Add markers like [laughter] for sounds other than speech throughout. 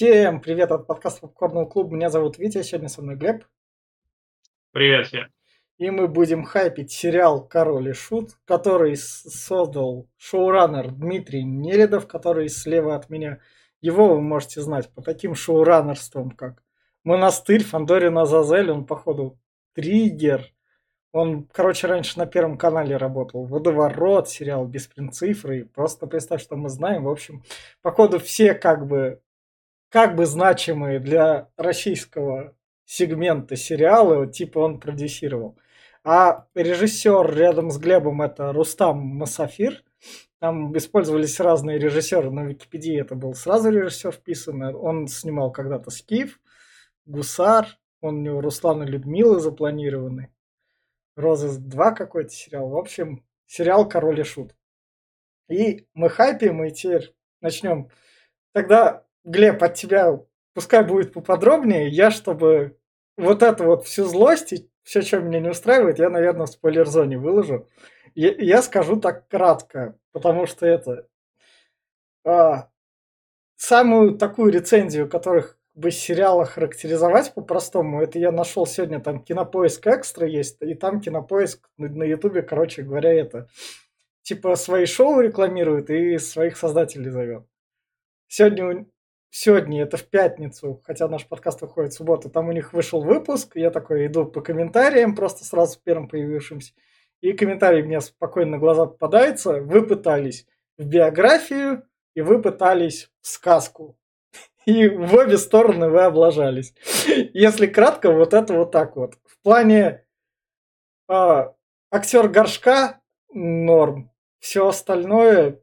Всем привет от подкаста Попкорного клуба. Меня зовут Витя, сегодня со мной Глеб. Привет всем. И мы будем хайпить сериал «Король и Шут», который создал шоураннер Дмитрий Неледов, который слева от меня. Его вы можете знать по таким шоураннерствам, как «Монастырь», «Фандорин Азазель», он, походу, «Триггер», он, короче, раньше на Первом канале работал. Водоворот, сериал Беспринцифры. Просто представь, что мы знаем. В общем, походу все как бы, как бы значимые для российского сегмента сериалы, типа он продюсировал. А режиссер рядом с Глебом это Рустам Масафир. Там использовались разные режиссеры. На Википедии это был сразу режиссер вписан. Он снимал когда-то Скиф, Гусар. Он у него Руслан и Людмила запланированы. Розыск 2 какой-то сериал. В общем, сериал Король и Шут. И мы хайпим, и теперь начнем. Тогда, Глеб, от тебя пускай будет поподробнее. Я, чтобы вот эту вот всю злость и все, что меня не устраивает, я, наверное, в спойлер-зоне выложу. Я, я скажу так кратко, потому что это... А, самую такую рецензию, которых бы сериала характеризовать по-простому, это я нашел сегодня, там Кинопоиск Экстра есть, и там Кинопоиск на Ютубе, короче говоря, это типа свои шоу рекламирует и своих создателей зовет. Сегодня, сегодня, это в пятницу, хотя наш подкаст выходит в субботу, там у них вышел выпуск, я такой иду по комментариям, просто сразу первым появившимся, и комментарий мне спокойно на глаза попадается, вы пытались в биографию, и вы пытались в сказку и в обе стороны вы облажались. Если кратко, вот это вот так вот. В плане а, актер горшка норм. Все остальное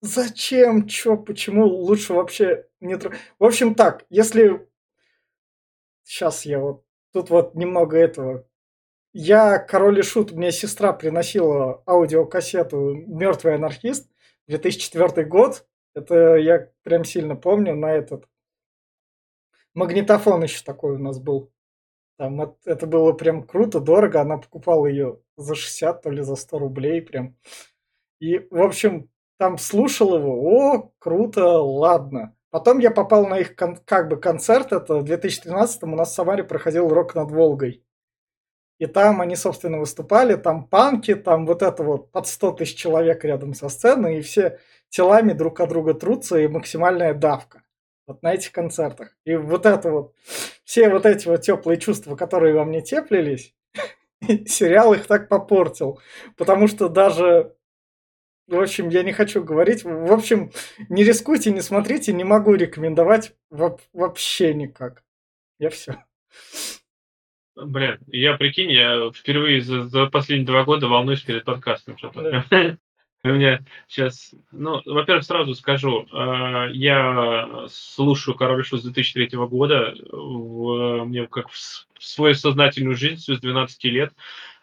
зачем, чё, почему лучше вообще не... В общем так, если... Сейчас я вот... Тут вот немного этого. Я король и шут, мне сестра приносила аудиокассету «Мертвый анархист», 2004 год. Это я прям сильно помню на этот. Магнитофон еще такой у нас был. Там это было прям круто, дорого. Она покупала ее за 60, то ли за 100 рублей прям. И, в общем, там слушал его. О, круто, ладно. Потом я попал на их кон- как бы концерт. Это в 2013 у нас в Самаре проходил «Рок над Волгой». И там они, собственно, выступали, там панки, там вот это вот под 100 тысяч человек рядом со сценой, и все телами друг от друга трутся, и максимальная давка вот на этих концертах. И вот это вот, все вот эти вот теплые чувства, которые во мне теплились, [laughs] сериал их так попортил. Потому что даже в общем, я не хочу говорить. В общем, не рискуйте, не смотрите, не могу рекомендовать вообще никак. Я все. Блин, я прикинь, я впервые за, за последние два года волнуюсь перед подкастом. Что-то. Да. [laughs] У меня сейчас, ну, во-первых, сразу скажу, э, я слушаю «Король Шут» с 2003 года, в, мне как в свою сознательную жизнь с 12 лет,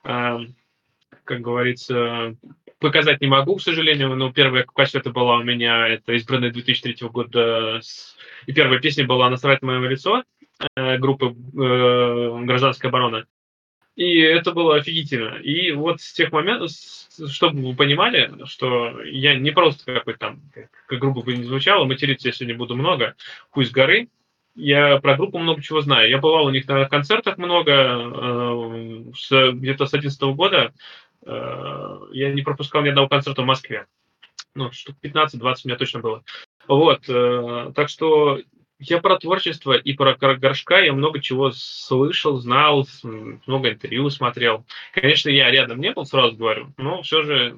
как говорится, показать не могу, к сожалению, но первая кассета была у меня, это избранная 2003 года, и первая песня была «Насрать мое лицо», э, группы «Гражданская оборона». И это было офигительно. И вот с тех моментов, чтобы вы понимали, что я не просто какой-то там, как грубо бы не звучало, материться я сегодня буду много, с горы, я про группу много чего знаю. Я бывал у них на концертах много, э, где-то с 11 года э, я не пропускал ни одного концерта в Москве. Ну, штук 15-20 у меня точно было. Вот, э, так что я про творчество и про горшка я много чего слышал, знал, много интервью смотрел. Конечно, я рядом не был, сразу говорю, но все же,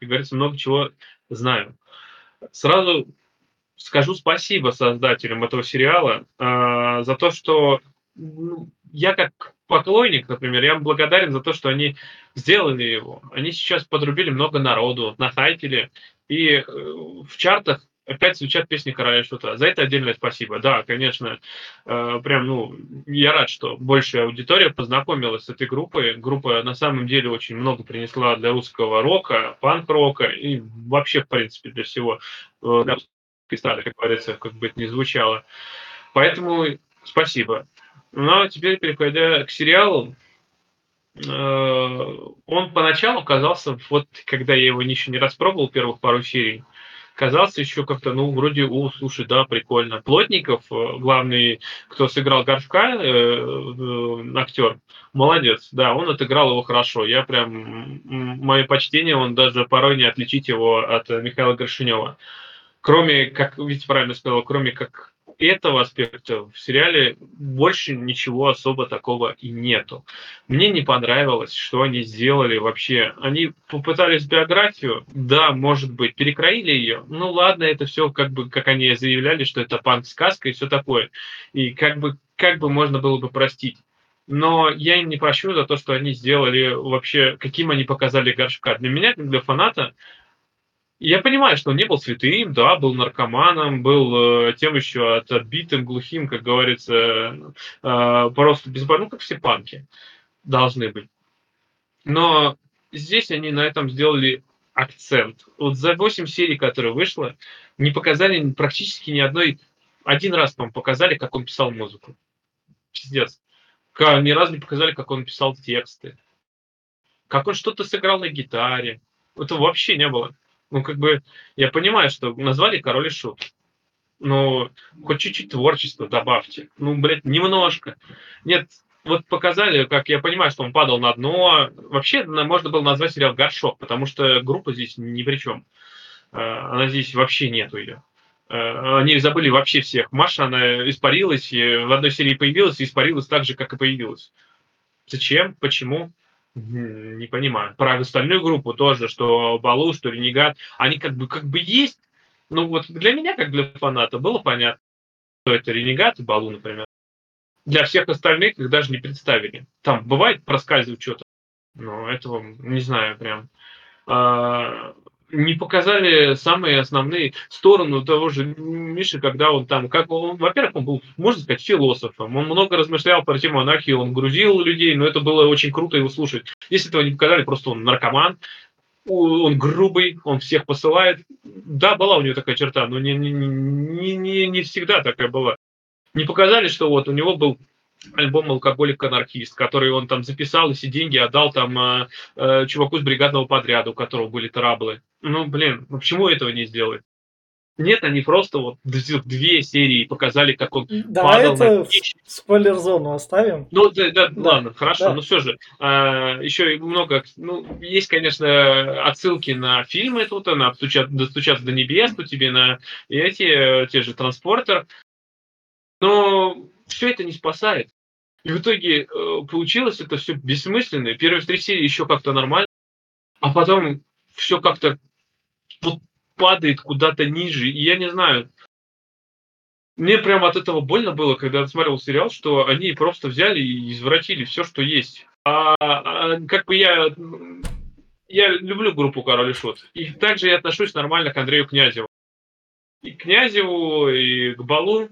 как говорится, много чего знаю. Сразу скажу спасибо создателям этого сериала э, за то, что ну, я как поклонник, например, я им благодарен за то, что они сделали его. Они сейчас подрубили много народу, нахайпили. И э, в чартах опять звучат песни Короля Шута. За это отдельное спасибо. Да, конечно, э, прям, ну, я рад, что большая аудитория познакомилась с этой группой. Группа на самом деле очень много принесла для русского рока, панк-рока и вообще, в принципе, для всего э, для русской эстрады, как говорится, как бы это ни звучало. Поэтому спасибо. Ну, а теперь, переходя к сериалу, э, он поначалу казался, вот когда я его еще не распробовал, первых пару серий, казался еще как-то, ну, вроде, о, слушай, да, прикольно. Плотников, э, главный, кто сыграл Горшка, э, э, актер, молодец, да, он отыграл его хорошо. Я прям, мое почтение, он даже порой не отличить его от Михаила Горшинева. Кроме, как Витя правильно сказал, кроме как этого аспекта в сериале больше ничего особо такого и нету. Мне не понравилось, что они сделали вообще. Они попытались биографию, да, может быть, перекроили ее. Ну ладно, это все как бы, как они заявляли, что это панк-сказка и все такое. И как бы, как бы можно было бы простить. Но я им не прощу за то, что они сделали вообще, каким они показали горшка. Для меня, как для фаната, я понимаю, что он не был святым, да, был наркоманом, был э, тем еще от, отбитым, глухим, как говорится, э, просто без ну, как все панки должны быть. Но здесь они на этом сделали акцент. Вот за 8 серий, которые вышло, не показали практически ни одной... Один раз, по показали, как он писал музыку. Пиздец. Ни разу не показали, как он писал тексты. Как он что-то сыграл на гитаре. Этого вообще не было. Ну, как бы, я понимаю, что назвали король и шут. Но хоть чуть-чуть творчества добавьте. Ну, блядь, немножко. Нет, вот показали, как я понимаю, что он падал на дно. Вообще, можно было назвать сериал «Горшок», потому что группа здесь ни при чем. Э, она здесь вообще нету ее. Э, они забыли вообще всех. Маша, она испарилась, в одной серии появилась, и испарилась так же, как и появилась. Зачем? Почему? Не понимаю. Про остальную группу тоже, что Балу, что Ренегат, они как бы, как бы есть. Ну вот для меня, как для фаната, было понятно, что это Ренегат и Балу, например. Для всех остальных их даже не представили. Там бывает проскальзывает что-то, но этого не знаю прям. А, не показали самые основные стороны того же Миши, когда он там, как он, во-первых, он был, можно сказать, философом, он много размышлял про тему анархии, он грузил людей, но это было очень круто его слушать. Если этого не показали, просто он наркоман, он грубый, он всех посылает. Да, была у него такая черта, но не, не, не, не, всегда такая была. Не показали, что вот у него был альбом «Алкоголик-анархист», который он там записал, и все деньги отдал там э, э, чуваку с бригадного подряда, у которого были траблы. Ну, блин, ну почему этого не сделать? Нет, они просто вот две серии показали, как он Давай падал это на спойлер-зону оставим. Ну, да, да, да ладно, хорошо, да. но все же. А, еще много, ну, есть, конечно, отсылки на фильмы тут, на «Достучаться до небес», тут тебе на эти, те же «Транспортер». Но все это не спасает. И в итоге э, получилось это все бессмысленно. Первые три серии еще как-то нормально, а потом все как-то вот падает куда-то ниже. И я не знаю, мне прямо от этого больно было, когда я смотрел сериал, что они просто взяли и извратили все, что есть. А, а как бы я я люблю группу Король и Шут. И также я отношусь нормально к Андрею Князеву. И к Князеву, и к Балу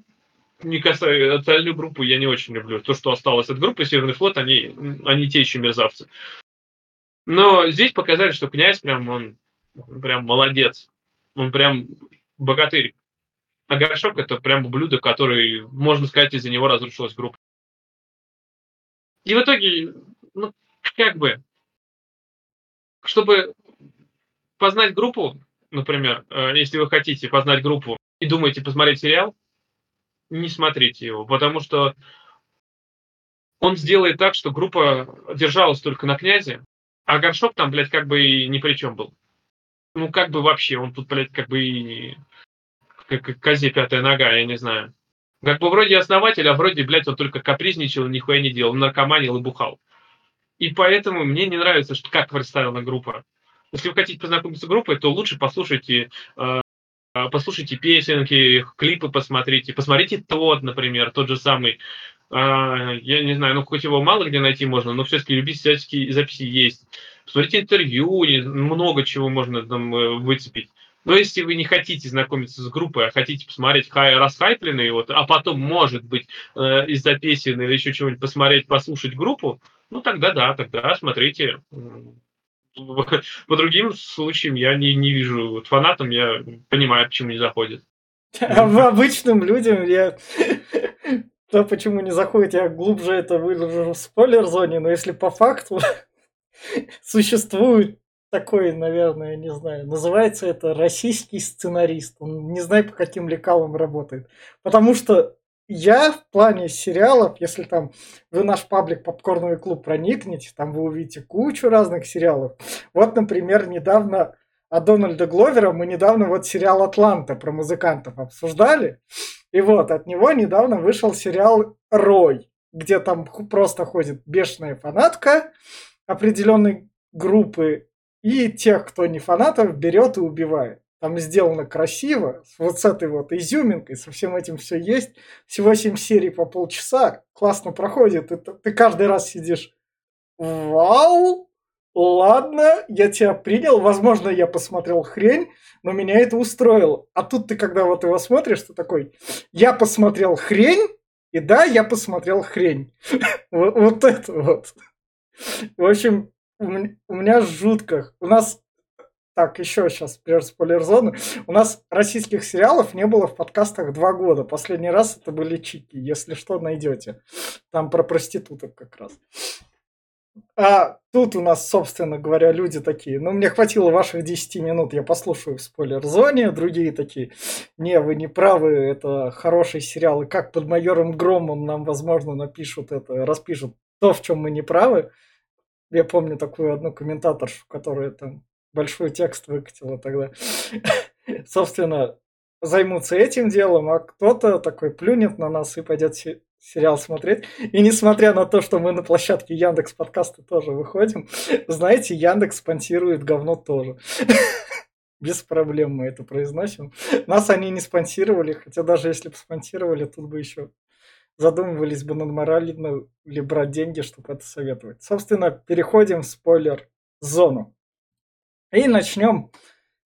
не касается остальную группу я не очень люблю. То, что осталось от группы Северный флот, они, они те еще мерзавцы. Но здесь показали, что князь прям он, прям молодец. Он прям богатырь. А горшок это прям блюдо, который, можно сказать, из-за него разрушилась группа. И в итоге, ну, как бы, чтобы познать группу, например, э, если вы хотите познать группу и думаете посмотреть сериал, не смотрите его, потому что он сделает так, что группа держалась только на князе, а горшок там, блядь, как бы и ни при чем был. Ну, как бы вообще, он тут, блядь, как бы и как козе пятая нога, я не знаю. Как бы вроде основатель, а вроде, блядь, он только капризничал, нихуя не делал, наркоманил и бухал. И поэтому мне не нравится, что как представлена группа. Если вы хотите познакомиться с группой, то лучше послушайте э, послушайте песенки, клипы посмотрите, посмотрите тот, например, тот же самый, а, я не знаю, ну хоть его мало где найти можно, но все-таки любительские записи есть. Посмотрите интервью, много чего можно там э, выцепить. Но если вы не хотите знакомиться с группой, а хотите посмотреть хай, расхайпленные, вот, а потом, может быть, э, из-за песен или еще чего-нибудь посмотреть, послушать группу, ну тогда да, тогда смотрите [laughs] по другим случаям я не, не вижу. Вот фанатам я понимаю, почему не заходит. [laughs] А в обычным людям я... [laughs] То, почему не заходит, я глубже это выложу в спойлер-зоне, но если по факту существует такой, наверное, не знаю, называется это российский сценарист. Он не знаю, по каким лекалам работает. Потому что я в плане сериалов, если там вы наш паблик Попкорновый клуб проникнете, там вы увидите кучу разных сериалов. Вот, например, недавно о Дональда Гловера мы недавно вот сериал «Атланта» про музыкантов обсуждали. И вот от него недавно вышел сериал «Рой», где там просто ходит бешеная фанатка определенной группы, и тех, кто не фанатов, берет и убивает. Там сделано красиво, вот с этой вот изюминкой, со всем этим все есть. Всего 7 серий по полчаса, классно проходит. Это, ты каждый раз сидишь, вау, ладно, я тебя принял, возможно, я посмотрел хрень, но меня это устроило. А тут ты, когда вот его смотришь, ты такой, я посмотрел хрень, и да, я посмотрел хрень. [laughs] Вот это вот. В общем, у меня жутко. У нас так, еще сейчас, прежде спойлер зоны. У нас российских сериалов не было в подкастах два года. Последний раз это были чики. Если что, найдете. Там про проституток как раз. А тут у нас, собственно говоря, люди такие. Ну, мне хватило ваших 10 минут, я послушаю в спойлер-зоне. Другие такие, не, вы не правы, это хороший сериал. И как под майором Громом нам, возможно, напишут это, распишут то, в чем мы не правы. Я помню такую одну комментаторшу, которая там большой текст выкатила тогда. [laughs] Собственно, займутся этим делом, а кто-то такой плюнет на нас и пойдет сериал смотреть. И несмотря на то, что мы на площадке Яндекс подкаста тоже выходим, [laughs] знаете, Яндекс спонсирует говно тоже. [laughs] Без проблем мы это произносим. Нас они не спонсировали, хотя даже если бы спонсировали, тут бы еще задумывались бы над моралью или брать деньги, чтобы это советовать. Собственно, переходим в спойлер-зону. И начнем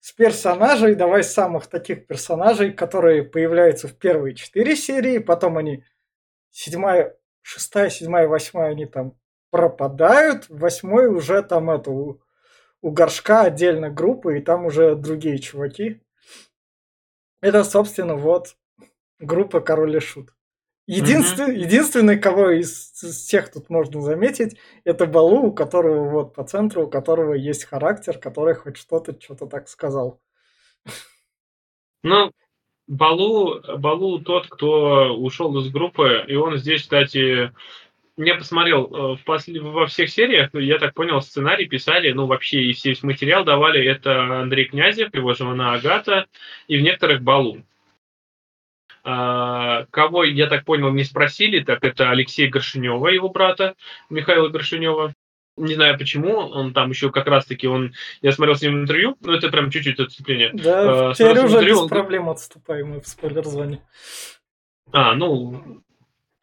с персонажей. Давай с самых таких персонажей, которые появляются в первые четыре серии, потом они седьмая, шестая, седьмая, восьмая, они там пропадают, восьмой уже там это у, у горшка отдельно группа, и там уже другие чуваки. Это, собственно, вот группа Король и Шут. Единственный, mm-hmm. единственный, кого из, из всех тут можно заметить, это Балу, у которого вот по центру, у которого есть характер, который хоть что-то, что-то так сказал. Ну, Балу, Балу тот, кто ушел из группы, и он здесь, кстати, я посмотрел э, в после, во всех сериях, я так понял, сценарий писали, ну вообще и весь материал давали, это Андрей Князев, его жена Агата, и в некоторых Балу. А, кого, я так понял, не спросили, так это Алексей Горшинева, его брата Михаила Горшинева. Не знаю почему, он там еще как раз-таки, он, я смотрел с ним интервью, ну это прям чуть-чуть отступление. Да, а, теперь уже интервью, без он... проблем отступаем мы в спойлер-зоне. А, ну,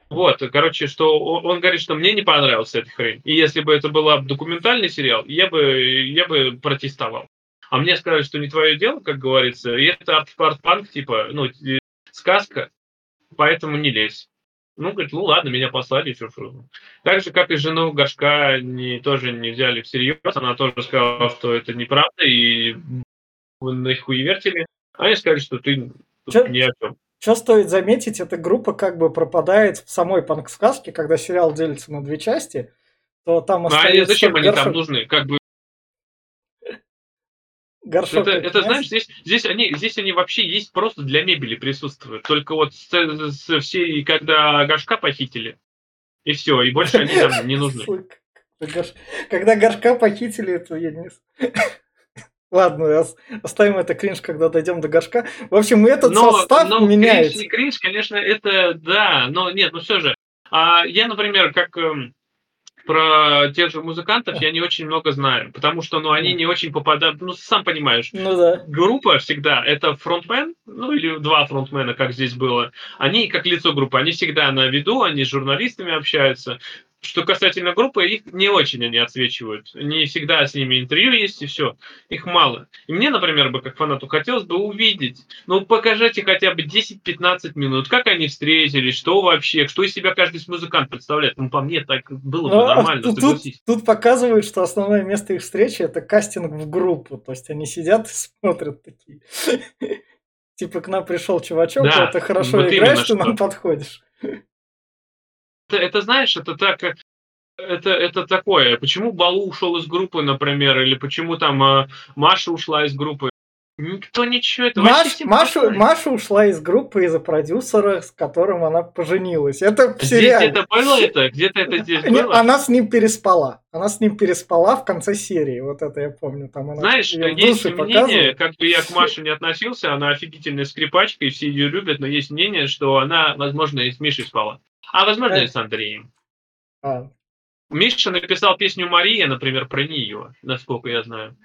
вот, короче, что он, он говорит, что мне не понравился эта хрень. И если бы это был документальный сериал, я бы, я бы протестовал. А мне сказали, что не твое дело, как говорится, и это арт-панк, типа, ну, сказка, поэтому не лезь. Ну, говорит, ну ладно, меня послали, что, что. Так же, как и жену Горшка не, тоже не взяли всерьез, она тоже сказала, что это неправда, и на их хуевертили. Они сказали, что ты Чё? ни о чем. Что стоит заметить, эта группа как бы пропадает в самой панк-сказке, когда сериал делится на две части, то там остается... А зачем они там нужны? Как бы Горшок. Это, это знаешь, здесь, здесь, они, здесь они вообще есть просто для мебели присутствуют. Только вот с, с, все, когда горшка похитили, и все, и больше они там не нужны. [laughs] Когда горшка похитили, это я не... [laughs] Ладно, оставим это кринж, когда дойдем до горшка. В общем, этот но, состав но меняется. Кринж, кринж, конечно, это да, но нет, ну все же. А я, например, как эм, про тех же музыкантов я не очень много знаю, потому что, ну, они не очень попадают, ну, сам понимаешь. Ну да. Группа всегда, это фронтмен, ну, или два фронтмена, как здесь было. Они, как лицо группы, они всегда на виду, они с журналистами общаются. Что касательно группы, их не очень они отсвечивают. Не всегда с ними интервью есть, и все. Их мало. И мне, например, бы как фанату хотелось бы увидеть. Ну, покажите хотя бы 10-15 минут, как они встретились, что вообще, что из себя каждый музыкант представляет. Ну, по мне, так было бы ну, нормально, тут, согласись. Тут, тут показывают, что основное место их встречи это кастинг в группу. То есть они сидят и смотрят такие. [laughs] Типа к нам пришел чувачок, да, ты хорошо играешь, ты нам подходишь это, это знаешь, это так, это, это такое. Почему Балу ушел из группы, например, или почему там э, Маша ушла из группы? Никто ничего это Маш, Маша, Маша ушла из группы из-за продюсера, с которым она поженилась. Это в Здесь где-то было это? Где-то это здесь было? Она с ним переспала. Она с ним переспала в конце серии. Вот это я помню. Там она Знаешь, есть мнение, как бы я к Маше не относился, она офигительная скрипачка, и все ее любят, но есть мнение, что она, возможно, и с Мишей спала. А возможно, и с Андреем. А. Миша написал песню «Мария», например, про нее, насколько я знаю.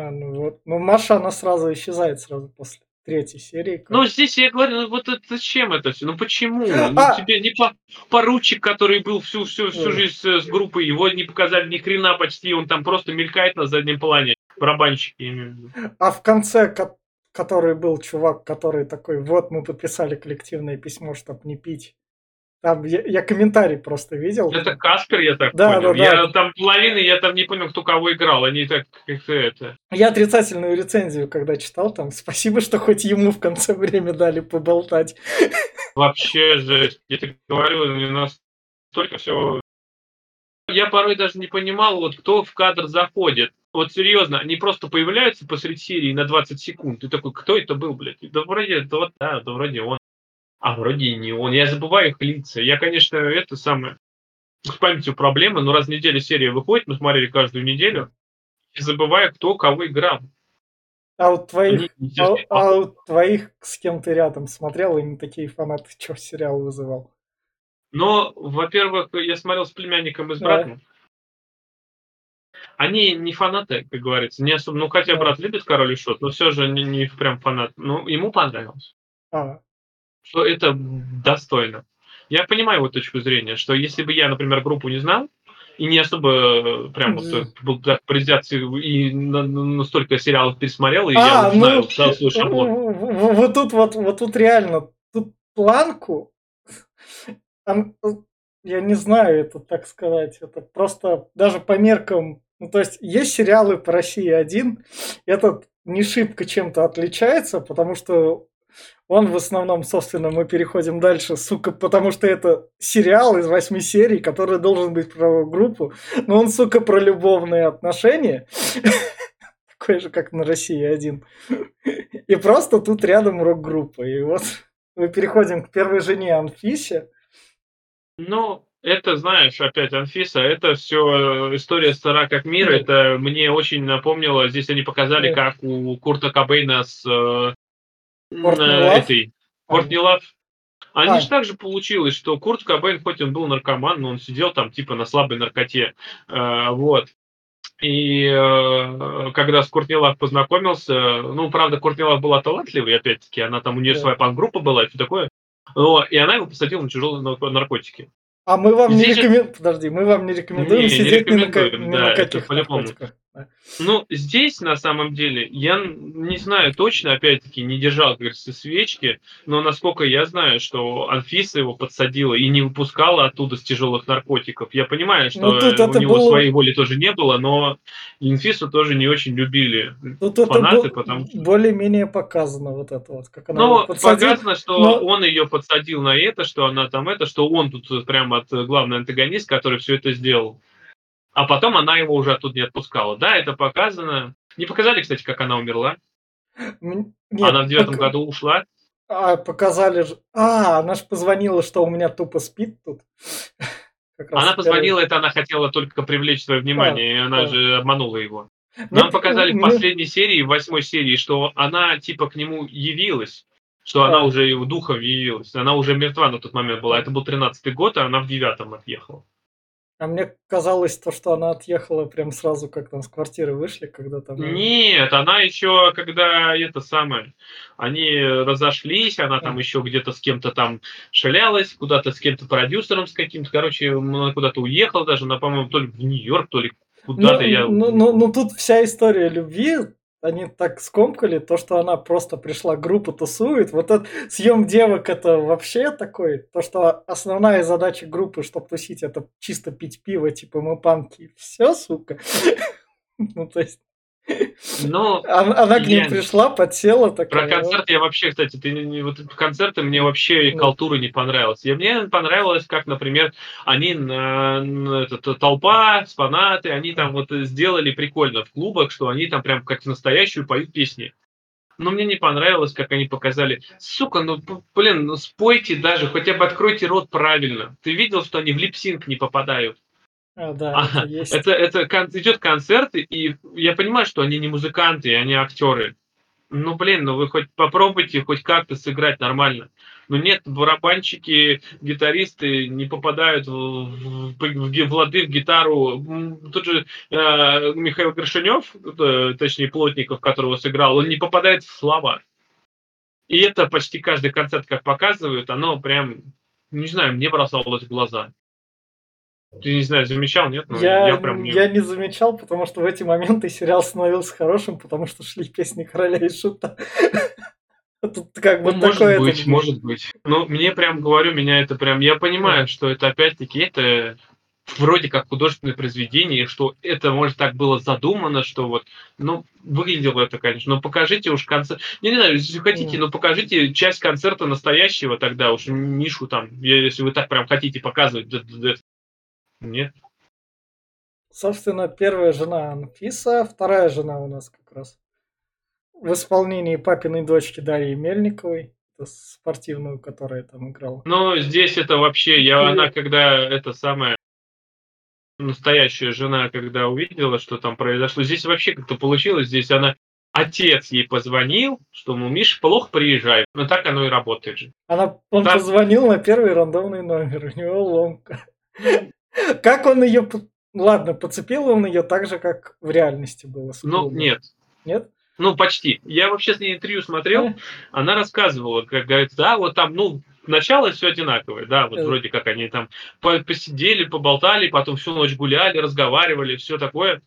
А, ну вот. Ну, Маша, она сразу исчезает сразу после третьей серии. Как... Ну, здесь я говорю, ну вот это, зачем это все? Ну почему? Ну, а! тебе не по, поручик, который был всю, всю, всю жизнь с, с группой, его не показали ни хрена почти, он там просто мелькает на заднем плане. Барабанщики. А в конце, который был чувак, который такой, вот мы подписали коллективное письмо, чтобы не пить. Там я, я комментарий просто видел. Это Каспер, я так да, понял. Да, я, да. Там половины, я там не понял, кто кого играл. Они так как-то это. Я отрицательную рецензию, когда читал, там спасибо, что хоть ему в конце время дали поболтать. Вообще жесть. Я тебе говорю, у нас столько всего. Я порой даже не понимал, вот кто в кадр заходит. Вот серьезно, они просто появляются посреди серии на 20 секунд. Ты такой, кто это был, блядь? Да вроде, да да, да вроде он. А вроде не он. Я забываю их лица. Я, конечно, это самое... С памятью проблемы, но раз в неделю серия выходит, мы смотрели каждую неделю, и забываю, кто кого играл. А у твоих, а, а у твоих с кем ты рядом смотрел, именно такие фанаты, [laughs] что сериал вызывал? Ну, во-первых, я смотрел с племянником и с братом. Да. Они не фанаты, как говорится, не особо. Ну, хотя брат любит король и шот, но все же не, не прям фанат. Ну, ему понравилось. А что это достойно. Я понимаю его точку зрения, что если бы я, например, группу не знал, и не особо э, прям вот э, был презентации и настолько сериалов пересмотрел, и а, я ну, знаю, свой шаблон. Вот тут вот, вот тут реально, тут планку, я не знаю, это так сказать, это просто даже по меркам, ну то есть есть сериалы по России один, этот не шибко чем-то отличается, потому что он в основном, собственно, мы переходим дальше, сука, потому что это сериал из восьми серий, который должен быть про группу, но он, сука, про любовные отношения. [laughs] Такой же, как на России один. И просто тут рядом рок-группа. И вот мы переходим к первой жене Анфисе. Ну, это, знаешь, опять Анфиса, это все история стара как мир. Это мне очень напомнило, здесь они показали, как у Курта Кобейна с э, на этой Кортни Лав. Они а. же так же получилось, что Курт Кобейн, хоть он был наркоман, но он сидел там типа на слабой наркоте. Э, вот. И э, когда с Куртни Лав познакомился, ну, правда, Куртни Лав была талантливой, опять-таки, она там, у нее да. своя пан-группа была и все такое, но, и она его посадила на тяжелые наркотики. А мы вам Здесь не рекомендуем, подожди, мы вам не рекомендуем не, сидеть не рекомендуем, ни на, да, ни на каких наркотиках. Ну, здесь, на самом деле, я не знаю точно, опять-таки, не держал, как говорится, свечки, но насколько я знаю, что Анфиса его подсадила и не выпускала оттуда с тяжелых наркотиков. Я понимаю, что ну, у него было... своей воли тоже не было, но Инфису тоже не очень любили тут фанаты, это потому что... более-менее показано вот это вот, как она Ну, показано, что но... он ее подсадил на это, что она там это, что он тут прямо от главный антагонист, который все это сделал. А потом она его уже оттуда не отпускала. Да, это показано. Не показали, кстати, как она умерла. Нет, она в девятом пок... году ушла. А, показали же. А, она же позвонила, что у меня тупо спит тут. [laughs] она позвонила, это она хотела только привлечь свое внимание, а, и она да. же обманула его. Нам Нет, показали в последней серии, в восьмой серии, что она типа к нему явилась, что а. она уже его духом явилась. Она уже мертва на тот момент была. Это был тринадцатый год, а она в девятом отъехала. А мне казалось то, что она отъехала прям сразу, как там с квартиры вышли, когда там... Нет, она еще, когда это самое, они разошлись, она там еще где-то с кем-то там шалялась, куда-то с кем-то продюсером с каким-то, короче, она куда-то уехала даже, она, по-моему, то ли в Нью-Йорк, то ли куда-то ну, я... Ну, ну, ну, тут вся история любви они так скомкали, то, что она просто пришла, группу тусует. Вот этот съем девок это вообще такой, то, что основная задача группы, чтобы тусить, это чисто пить пиво, типа мы панки. Все, сука. [laughs] Ну, то есть, Но Она, она к ним я- пришла, подсела Про такая. концерт я вообще, кстати, ты не- вот концерты мне вообще Ну. халтура не понравилась. И мне понравилось, как, например, они на, на этот, толпа, фанаты, они там вот сделали прикольно в клубах, что они там прям как настоящую поют песни. Но мне не понравилось, как они показали. Сука, ну, блин, ну спойте даже, хотя бы откройте рот правильно. Ты видел, что они в липсинг не попадают? А, да, Ага, это есть. Это, это кон- идет концерт, и я понимаю, что они не музыканты, они актеры. Ну, блин, ну вы хоть попробуйте хоть как-то сыграть нормально. Но нет, барабанщики, гитаристы не попадают в, в, в в лады, в гитару. Тут же э, Михаил Горшинев, э, точнее Плотников, которого сыграл, он не попадает в слова. И это почти каждый концерт, как показывают, оно прям, не знаю, мне бросалось в глаза. Ты, не знаю, замечал, нет? Ну, я, прям не- я не замечал, потому что в эти моменты сериал становился хорошим, потому что шли песни короля и шута. [laughs] Тут как бы Ну, может такое... быть, может быть. Ну, мне прям говорю, меня это прям... Я понимаю, что это опять-таки это вроде как художественное произведение, что это, может, так было задумано, что вот, ну, выглядело это, конечно, но покажите уж концерт. Не, не знаю, если хотите, но покажите часть концерта настоящего тогда, уж Мишу там, я- если вы так прям хотите показывать. Нет. Собственно, первая жена Анфиса, вторая жена у нас как раз в исполнении папиной дочки Дарьи Мельниковой, это спортивную, которая там играла. Но здесь это вообще, я, Или- она когда это самое настоящая жена, когда увидела, что там произошло, здесь вообще как-то получилось, здесь она отец ей позвонил, что, мол, Миша, плохо приезжай. Но так оно и работает же. Она, он Да. позвонил на первый рандомный номер, у него ломка. Как он ее... Ладно, подцепил он ее так же, как в реальности было. Ну, нет. Нет? Ну, почти. Я вообще с ней интервью смотрел, она рассказывала, как говорит, да, вот там, ну, начало все одинаковое, да, вот Э. вроде как они там по- посидели, поболтали, потом всю ночь гуляли, разговаривали, все такое.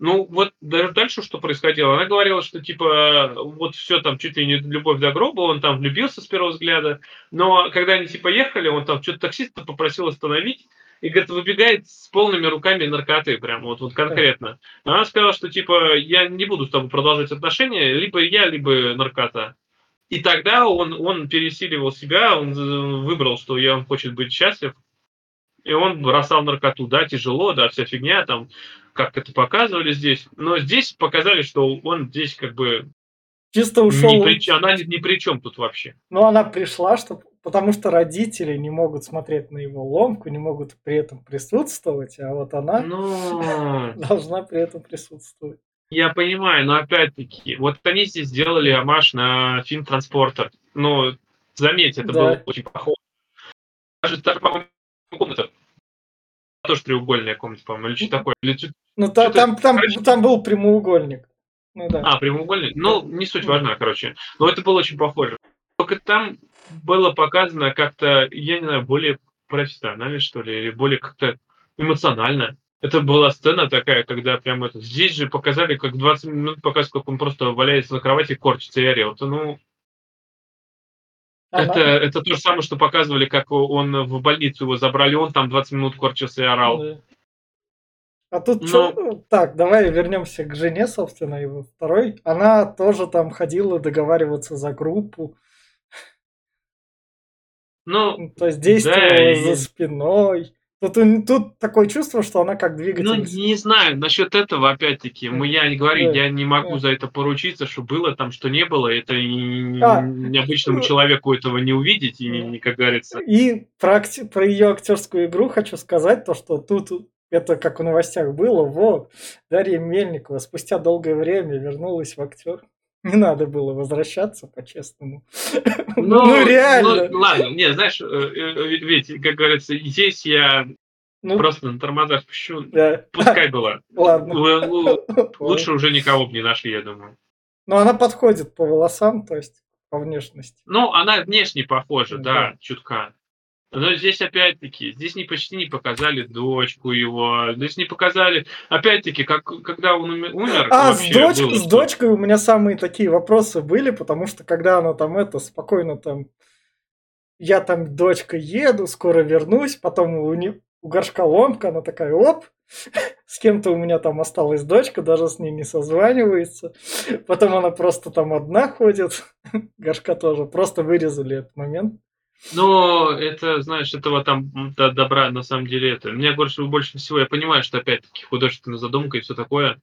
Ну, вот даже дальше что происходило? Она говорила, что типа вот все там чуть ли не любовь до гроба, он там влюбился с первого взгляда, но когда они типа ехали, он там что-то таксиста попросил остановить, и, говорит, выбегает с полными руками наркоты, прям вот, вот конкретно. Она сказала, что типа я не буду с тобой продолжать отношения, либо я, либо наркота. И тогда он, он пересиливал себя, он э, выбрал, что я, он хочет быть счастлив, и он бросал наркоту. Да, тяжело, да, вся фигня, там, как это показывали здесь. Но здесь показали, что он здесь как бы Чисто ни ушел. при, чем- она ни, ни при чем тут вообще. Но она пришла, что, потому что родители не могут смотреть на его ломку, не могут при этом присутствовать, а вот она Ну, [laughs] должна при этом присутствовать. я понимаю, но опять-таки, вот они здесь сделали амаш на фильм «Транспортер». Ну, заметьте, это Да. было очень похоже. Даже, даже, по-моему, комната. Тоже треугольная комната, по-моему, или что такое. Или чё- Ну, Что-то- там, там, короче- там был прямоугольник. Ну да. А, прямоугольный? Ну, не суть важна, короче. Но это было очень похоже. Только там было показано как-то, я не знаю, более профессионально, что ли, или более как-то эмоционально. Это была сцена такая, когда прям это... Здесь же показали, как 20 минут показывают, как он просто валяется на кровати, корчится и орет. Ну, Она- это, это то же самое, что показывали, как он в больницу его забрали, он там 20 минут корчился и орал. Да. А тут Ну. чё- Так, давай вернемся к жене, собственно, его второй. Она тоже там ходила договариваться за группу. Ну, Ну, То есть действовала Да, и- за спиной. Тут, тут такое чувство, что она как Ну, двигатель. не знаю, насчет этого, опять-таки, мы, я не говорю, Да. я не могу Да. за это поручиться, что было там, что не было, это и А. необычному человеку этого не увидеть, и, не- как говорится. И про, про ее актерскую игру хочу сказать, то, что тут это как в новостях было, вот, Дарья Мельникова спустя долгое время вернулась в актер. Не надо было возвращаться, по-честному. Ну, реально. ну, ладно, не, знаешь, э, э, ведь, как говорится, здесь я Ну, просто на тормозах пущу, да. пускай было. Ладно. Л- л- [laughs] Лучше уже никого бы не нашли, я думаю. Но она подходит по волосам, то есть по внешности. Ну, она внешне похожа, Да. да, чутка. Но здесь опять-таки, здесь не почти не показали дочку его, здесь не показали, опять-таки, как когда он уме- умер, А, с, доч- было, с дочкой у меня самые такие вопросы были, потому что когда она там это спокойно там, я там дочка еду, скоро вернусь, потом у, не- у горшка ломка, она такая, оп, [laughs] с кем-то у меня там осталась дочка, даже с ней не созванивается. Потом она просто там одна ходит. [laughs] Горшка тоже. Просто вырезали этот момент. Но это, знаешь, этого там до добра на самом деле это. Мне больше, больше всего, я понимаю, что опять-таки художественная задумка и все такое,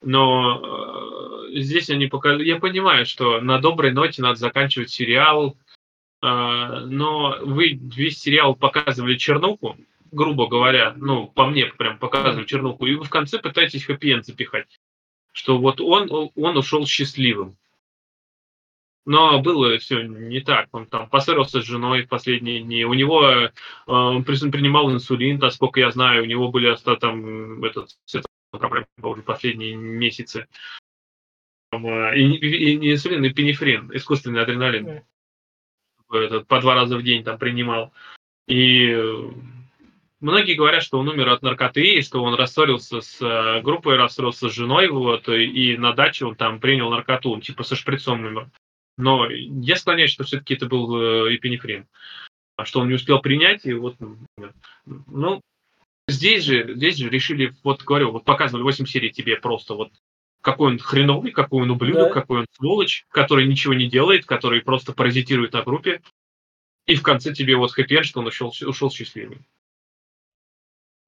но э, здесь они показывают... Я понимаю, что на доброй ноте надо заканчивать сериал, э, но вы весь сериал показывали чернуху, грубо говоря, ну, по мне прям показывали чернуху, и вы в конце пытаетесь хэппи запихать, что вот он, он ушел счастливым. Но было все не так. Он там поссорился с женой в последние дни. У него э, он принимал инсулин, насколько я знаю, у него были там этот, проблемы уже последние месяцы. Э, и, и, и не инсулин, и пенифрин, искусственный адреналин. Этот, по два раза в день там принимал. И многие говорят, что он умер от наркоты, что он рассорился с э, группой, рассорился с женой, вот, и на даче он там принял наркоту, типа со шприцом умер. Но я склоняюсь, что все-таки это был э, эпинефрин. А что он не успел принять, и вот, ну, здесь же, здесь же решили, вот говорю, вот показывали 8 серий тебе просто вот какой он хреновый, какой он ублюдок, да. какой он сволочь, который ничего не делает, который просто паразитирует на группе. И в конце тебе вот хэппи что он ушел, ушел счастливый.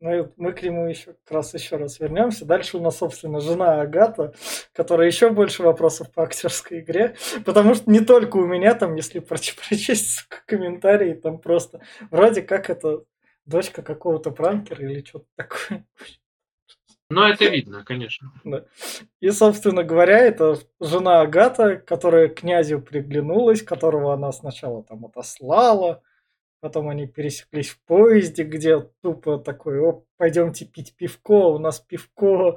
Ну, мы к нему еще как раз еще раз вернемся. Дальше у нас, собственно, жена Агата, которая еще больше вопросов по актерской игре. Потому что не только у меня там, если [laughs] прочесть комментарии, там просто вроде как это дочка какого-то пранкера или что-то такое. Ну, это видно, конечно. Да. И, собственно говоря, это жена Агата, которая князю приглянулась, которого она сначала там отослала, Потом они пересеклись в поезде, где тупо такой, о, пойдемте пить пивко, у нас пивко.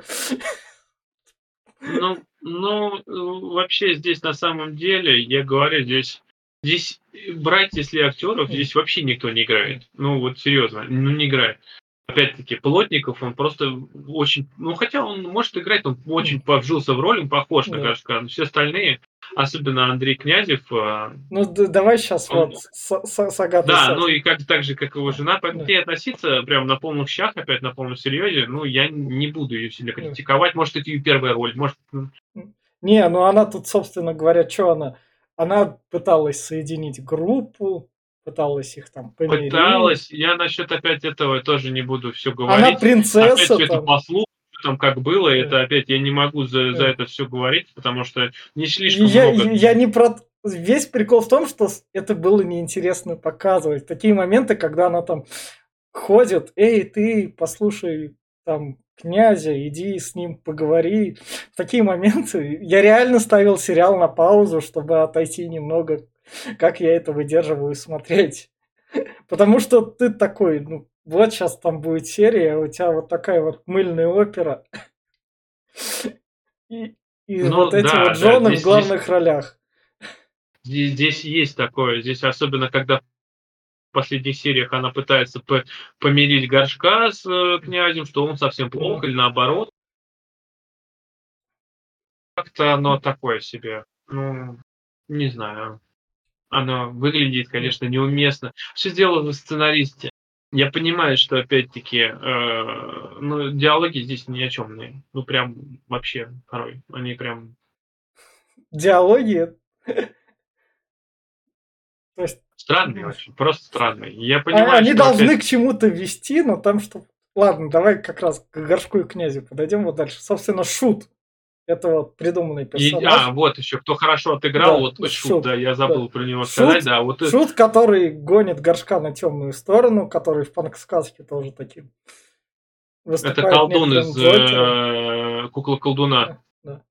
Ну, ну, вообще здесь на самом деле, я говорю, здесь, здесь брать, если актеров, здесь вообще никто не играет. Ну, вот серьезно, ну не играет опять-таки, Плотников, он просто очень... Ну, хотя он может играть, он очень повжился в роль, он похож на Горшка. Но все остальные, особенно Андрей Князев... А, ну, давай сейчас он... вот с, с, с Агатой Да, Сад. ну и как, так же, как его жена. К ней относиться прям на полном щах, опять на полном серьезе, ну, я не буду ее сильно критиковать. Может, это ее первая роль, может... Не, ну она тут, собственно говоря, что она... Она пыталась соединить группу, пыталась их там помирить. Пыталась. Я насчет опять этого тоже не буду все говорить. Она принцесса. Опять все это послушаю, там как было, да. это опять я не могу за, за это все говорить, потому что не слишком я, много. Я не про... Весь прикол в том, что это было неинтересно показывать. Такие моменты, когда она там ходит, эй, ты, послушай, там, князя, иди с ним поговори. В такие моменты я реально ставил сериал на паузу, чтобы отойти немного [laughs] как я это выдерживаю смотреть. [laughs] Потому что ты такой, ну, вот сейчас там будет серия, у тебя вот такая вот мыльная опера. [laughs] И, и ну, вот эти да, вот жены да, здесь, в главных здесь, ролях. Здесь, здесь есть такое, здесь особенно когда в последних сериях она пытается по помирить горшка с э, князем, что он совсем плохо, или наоборот. Как-то оно такое себе. Ну, не знаю. Оно выглядит, конечно, неуместно. Все дело в сценаристе. Я понимаю, что опять-таки, э, ну, диалоги здесь ни о чем не. Ну, прям вообще порой. Они прям. Диалоги? То есть... Странные очень, просто странные. Я понимаю, Они должны опять... к чему-то вести, но там что... Ладно, давай как раз к горшку и князю подойдем вот дальше. Собственно, шут. Это вот придуманный персонаж. И, а, вот еще, кто хорошо отыграл, да, вот Шут, Шут, да, я забыл да. про него сказать, да. Вот Шут, это... который гонит горшка на темную сторону, который в панк-сказке тоже таким Это колдун из э, кукла колдуна. Да.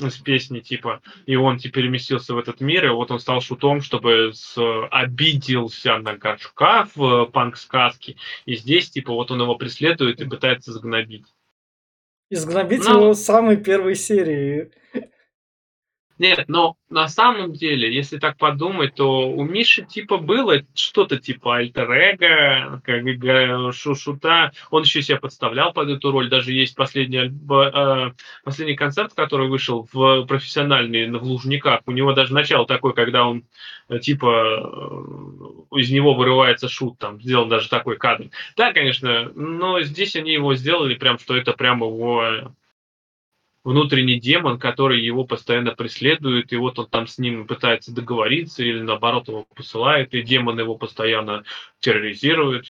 Из песни, типа. И он теперь переместился в этот мир, и вот он стал шутом, чтобы с... обиделся на горшка в панк-сказке. И здесь, типа, вот он его преследует и пытается загнобить. Изгнобить но... его с самой первой серии. Нет, но на самом деле, если так подумать, то у Миши типа было что-то типа альтер как шута. Он еще себя подставлял под эту роль. Даже есть последний, э, последний концерт, который вышел в профессиональный в Лужниках. У него даже начало такое, когда он э, типа из него вырывается шут, там сделан даже такой кадр. Да, конечно, но здесь они его сделали прям, что это прям его внутренний демон, который его постоянно преследует, и вот он там с ним пытается договориться, или наоборот его посылает, и демон его постоянно терроризирует.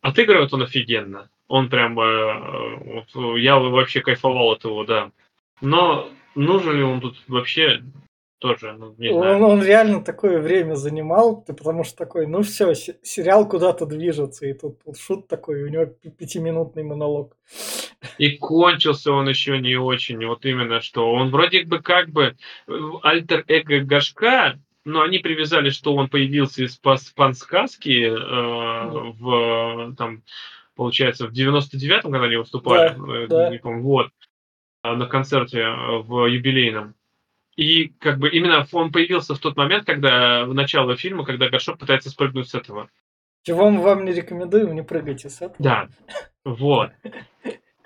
Отыгрывает он офигенно. Он прям... Э, я вообще кайфовал от его, да. Но нужен ли он тут вообще тоже, ну, не знаю. Он, он реально такое время занимал, потому что такой, ну все, сериал куда-то движется, и тут, тут шут такой, у него пятиминутный монолог. И кончился он еще не очень, вот именно что. Он вроде бы как бы э, альтер-эго Гашка, но они привязали, что он появился из пансказки э, в там получается в 99-м, когда они выступали, да, э, да. вот, на концерте э, в юбилейном. И как бы именно он появился в тот момент, когда в начало фильма, когда Горшок пытается спрыгнуть с этого. Чего мы вам не рекомендуем, не прыгайте с этого. Да, вот.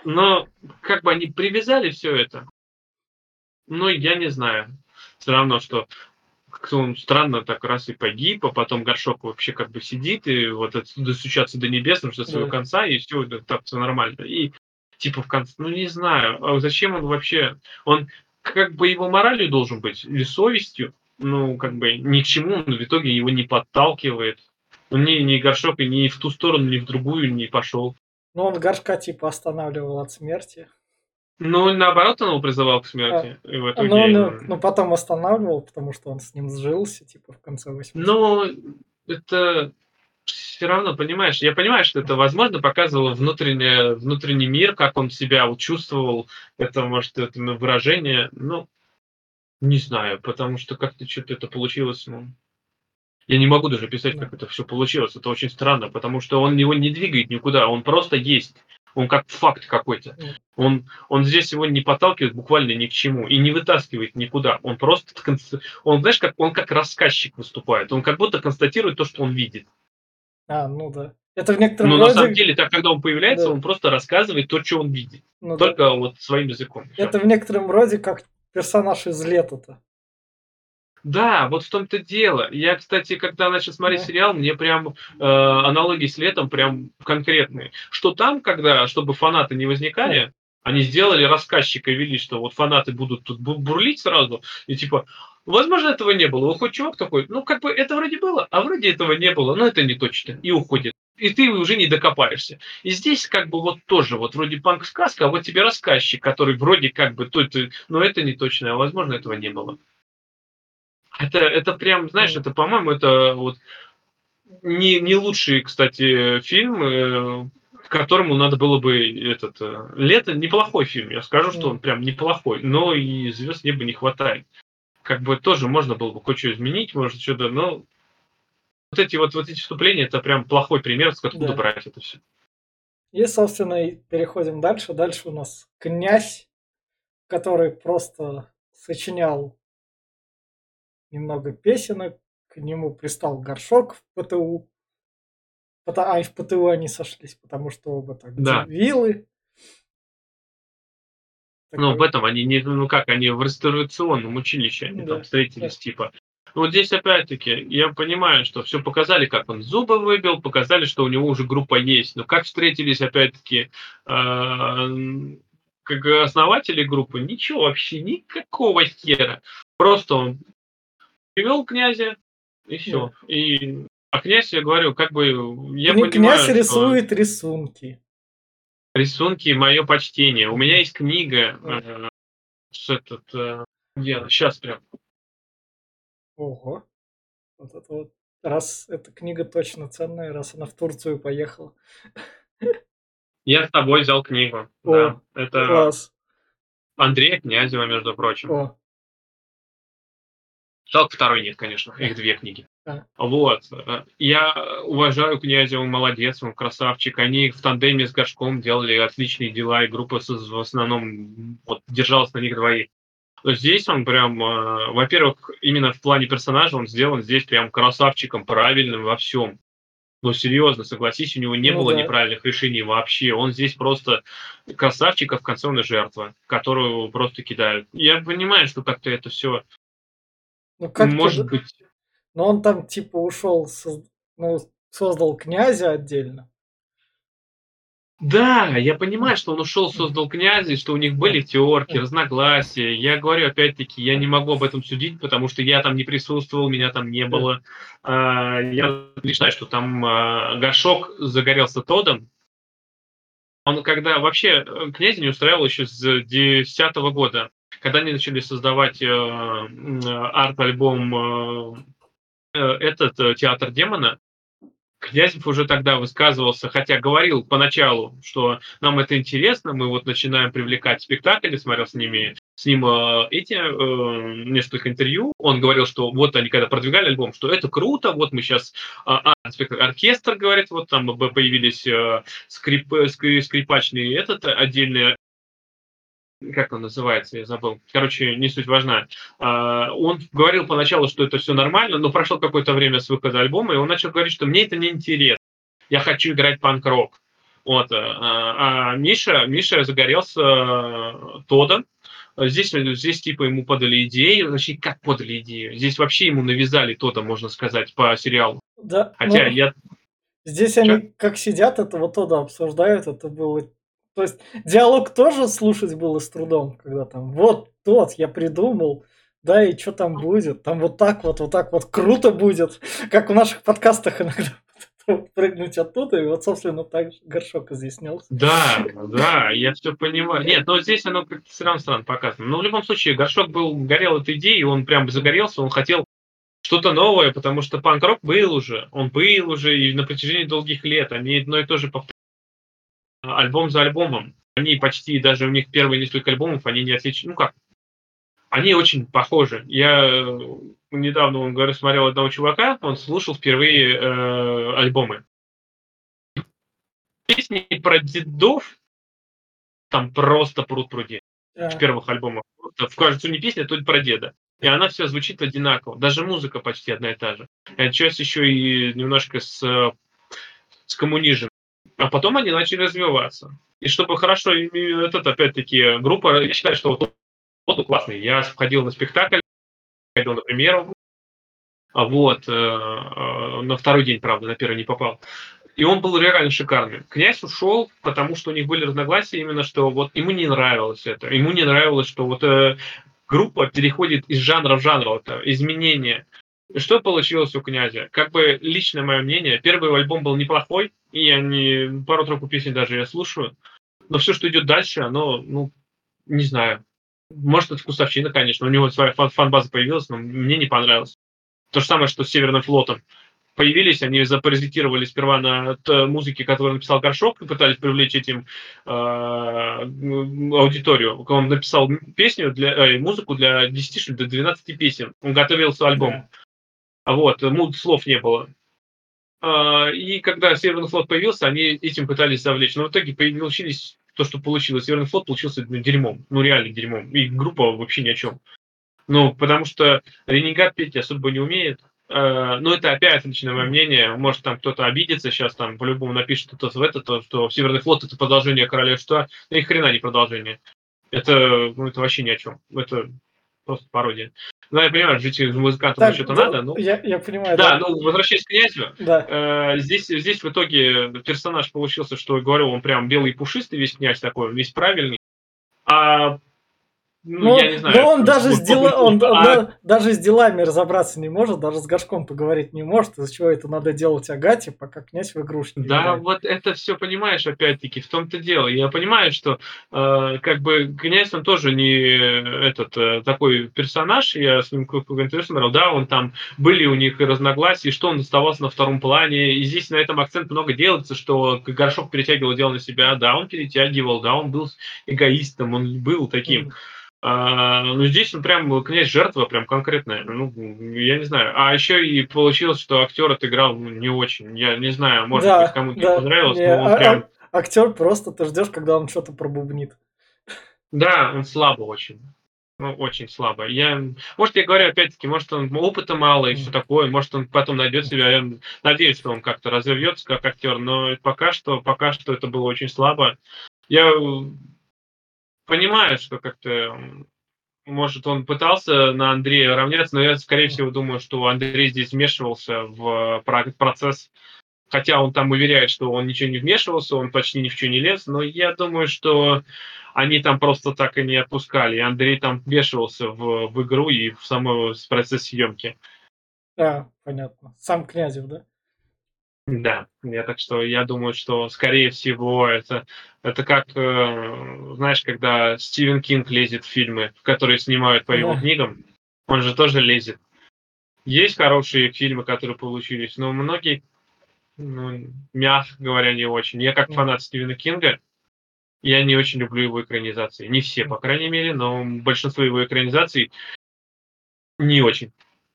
Но как бы они привязали все это. Ну, я не знаю. Все равно, что как-то он странно так раз и погиб, а потом горшок вообще как бы сидит, и вот отсюда стучаться до небес, что своего да. конца, и все, это так все нормально. И типа в конце, ну не знаю, а зачем он вообще, он как бы его моралью должен быть, или совестью, ну, как бы ни к чему, он в итоге его не подталкивает. Он ни, ни горшок и ни в ту сторону, ни в другую не пошел. Ну, он горшка типа останавливал от смерти. Ну, наоборот, он его призывал к смерти. А, и в итоге... ну, ну, ну, потом останавливал, потому что он с ним сжился, типа, в конце 80 Ну, это все равно, понимаешь, я понимаю, что это, возможно, показывало внутренний, внутренний мир, как он себя чувствовал, это, может, это выражение, ну, не знаю, потому что как-то что-то это получилось, ну, я не могу даже писать, как это все получилось, это очень странно, потому что он его не двигает никуда, он просто есть, он как факт какой-то. Он, он здесь его не подталкивает буквально ни к чему и не вытаскивает никуда. Он просто, он, знаешь, как, он как рассказчик выступает, он как будто констатирует то, что он видит. А, ну да. Это в некотором Но роде... на самом деле, так когда он появляется, да. он просто рассказывает то, что он видит. Ну, Только да. вот своим языком. Это в некотором роде как персонаж из лета-то. Да, вот в том-то дело. Я, кстати, когда начал смотреть да. сериал, мне прям э, аналогии с летом прям конкретные. Что там, когда, чтобы фанаты не возникали, да. они сделали рассказчика, вели, что вот фанаты будут тут бурлить сразу, и типа, Возможно, этого не было. Уходит чувак такой, ну, как бы это вроде было, а вроде этого не было, но это не точно. И уходит. И ты уже не докопаешься. И здесь как бы вот тоже, вот вроде панк-сказка, а вот тебе рассказчик, который вроде как бы, то, то, но это не точно, а возможно, этого не было. Это, это прям, знаешь, это, по-моему, это вот не, не лучший, кстати, фильм, э, которому надо было бы этот... Э, Лето неплохой фильм, я скажу, что он прям неплохой, но и звезд неба не хватает как бы тоже можно было бы кое-что изменить, может, что-то, но вот эти вот, вот эти вступления, это прям плохой пример, с откуда да. брать это все. И, собственно, переходим дальше. Дальше у нас князь, который просто сочинял немного песенок, к нему пристал горшок в ПТУ. А, и в ПТУ они сошлись, потому что оба так да. вилы. Ну, в этом они не, ну как, они в реставрационном училище, они да. там встретились, да. типа. Ну, вот здесь опять-таки, я понимаю, что все показали, как он зубы выбил, показали, что у него уже группа есть. Но как встретились, опять-таки, э, как основатели группы, ничего вообще, никакого хера. Просто он привел князя, и все. Да. И, а князь, я говорю, как бы, я Не понимаю, князь что... рисует рисунки. Рисунки мое почтение. У меня есть книга э, с этот, э, где Сейчас прям. Ого. Вот это вот. Раз эта книга точно ценная, раз она в Турцию поехала. Я с тобой взял книгу. О, да. Это класс. Андрея Князева, между прочим. О. Только второй нет, конечно. Их две книги. Вот. Я уважаю князя, он молодец, он красавчик. Они в тандеме с Горшком делали отличные дела, и группа в основном вот, держалась на них двоих. Но здесь он прям, э, во-первых, именно в плане персонажа он сделан здесь прям красавчиком, правильным во всем. Ну, серьезно, согласись, у него не ну, было да. неправильных решений вообще. Он здесь просто красавчик, а в конце он и жертва, которую просто кидают. Я понимаю, что как-то это все ну, как может быть но он там типа ушел, ну, создал князя отдельно. Да, я понимаю, что он ушел, создал князя, и что у них были терки, разногласия. Я говорю, опять-таки, я не могу об этом судить, потому что я там не присутствовал, меня там не было. А, я лишь знаю, что там а, Горшок загорелся Тодом. Он когда вообще э, князя не устраивал еще с 2010 года, когда они начали создавать э, арт-альбом э, этот театр демона, Князев уже тогда высказывался, хотя говорил поначалу, что нам это интересно, мы вот начинаем привлекать спектакли, смотрел с ними, с ним э, эти э, несколько интервью, он говорил, что вот они когда продвигали альбом, что это круто, вот мы сейчас э, а, оркестр, говорит, вот там появились э, скрип, скрип, скрипачный этот отдельный как он называется, я забыл. Короче, не суть важна. А, он говорил поначалу, что это все нормально, но прошло какое-то время с выхода альбома, и он начал говорить, что мне это не интересно. Я хочу играть панк-рок. Вот. А, а Миша, Миша загорелся э, Тодом. Здесь, здесь типа ему подали идею, вообще как подали идею? Здесь вообще ему навязали Тода, можно сказать, по сериалу. Да. Хотя ну, я Здесь Что? они как сидят, этого Тода обсуждают, это было то есть диалог тоже слушать было с трудом, когда там вот тот я придумал, да, и что там будет, там вот так вот, вот так вот круто будет, [laughs] как в наших подкастах иногда [laughs] прыгнуть оттуда, и вот, собственно, так горшок изъяснялся. Да, да, я все понимаю. Нет, но здесь оно как-то все равно странно показано. Но в любом случае, горшок был, горел этой идеей, он прям загорелся, он хотел что-то новое, потому что панк-рок был уже, он был уже и на протяжении долгих лет, они одно и то же повторяли альбом за альбомом. Они почти, даже у них первые несколько альбомов, они не отличаются. Ну как, они очень похожи. Я э, недавно, говорю, смотрел одного чувака, он слушал впервые э, альбомы. Песни про дедов там просто пруд пруди yeah. в первых альбомах. В кажется, не песня, то про деда. И она вся звучит одинаково. Даже музыка почти одна и та же. Часть еще и немножко с, с коммунизмом а потом они начали развиваться. И чтобы хорошо, этот опять-таки группа, я считаю, что вот, вот классный. Я входил на спектакль, ходил на премьеру, а вот, э, э, на второй день, правда, на первый не попал. И он был реально шикарный. Князь ушел, потому что у них были разногласия именно, что вот ему не нравилось это. Ему не нравилось, что вот э, группа переходит из жанра в жанр, вот, изменения. Что получилось у князя? Как бы личное мое мнение, первый альбом был неплохой, и я не пару-тройку песен даже я слушаю, но все, что идет дальше, оно, ну, не знаю. Может, это вкусовщина, конечно, у него своя фан- фан-база появилась, но мне не понравилось. То же самое, что с Северным флотом. Появились, они запаразитировали сперва на музыке, которую написал Горшок, и пытались привлечь этим э, аудиторию. Он написал песню для, э, музыку для 10 до 12 песен. Он готовился альбом. Yeah. А вот, муд слов не было. А, и когда Северный флот появился, они этим пытались завлечь. Но в итоге получились то, что получилось. Северный флот получился ну, дерьмом. Ну, реально дерьмом. И группа вообще ни о чем. Ну, потому что Ренегат петь особо не умеет. Uh, ну, это опять личное мое мнение. Может, там кто-то обидится сейчас, там по-любому напишет кто-то в это, то, что Северный флот это продолжение королевства. Ну, и хрена не продолжение. Это, ну, это вообще ни о чем. Это просто пародия. Ну, я понимаю, жить музыкантам что-то да, надо. Ну, я, я понимаю. Да, да, ну, возвращаясь к князю, да. э, здесь, здесь в итоге персонаж получился, что, я говорю, он прям белый пушистый весь князь такой, весь правильный. А ну, ну, я не знаю. Но он даже с, дела, он, а... да, даже с делами разобраться не может, даже с Горшком поговорить не может, из-за чего это надо делать Агате, пока князь в игрушке Да, играет. вот это все понимаешь, опять-таки, в том-то дело. Я понимаю, что э, как бы князь, он тоже не этот э, такой персонаж, я с ним интервью смотрел, да, он там, были у них разногласия, что он оставался на втором плане, и здесь на этом акцент много делается, что Горшок перетягивал дело на себя, да, он перетягивал, да, он был эгоистом, он был таким. Mm. А, ну, здесь он прям князь жертва, прям конкретная. Ну, я не знаю. А еще и получилось, что актер отыграл ну, не очень. Я не знаю, может да, быть, кому-то да, понравилось, не, но он а, прям. А, актер просто ты ждешь, когда он что-то пробубнит. Да, он слабо очень. Ну, очень слабо. Я, может, я говорю, опять-таки, может, он опыта мало и все такое, может, он потом найдет себя. Я надеюсь, что он как-то разовьется как актер, но пока что, пока что это было очень слабо. Я понимаю, что как-то может, он пытался на Андрея равняться, но я, скорее всего, думаю, что Андрей здесь вмешивался в процесс, хотя он там уверяет, что он ничего не вмешивался, он почти ни в что не лез, но я думаю, что они там просто так и не отпускали, и Андрей там вмешивался в, в игру и в самый процесс съемки. Да, понятно. Сам Князев, да? Да, я так что я думаю, что скорее всего это это как э, знаешь, когда Стивен Кинг лезет в фильмы, которые снимают по его Да. книгам, он же тоже лезет. Есть хорошие фильмы, которые получились, но многие, ну, мягко говоря, не очень. Я как фанат Стивена Кинга, я не очень люблю его экранизации. Не все, по крайней мере, но большинство его экранизаций не очень.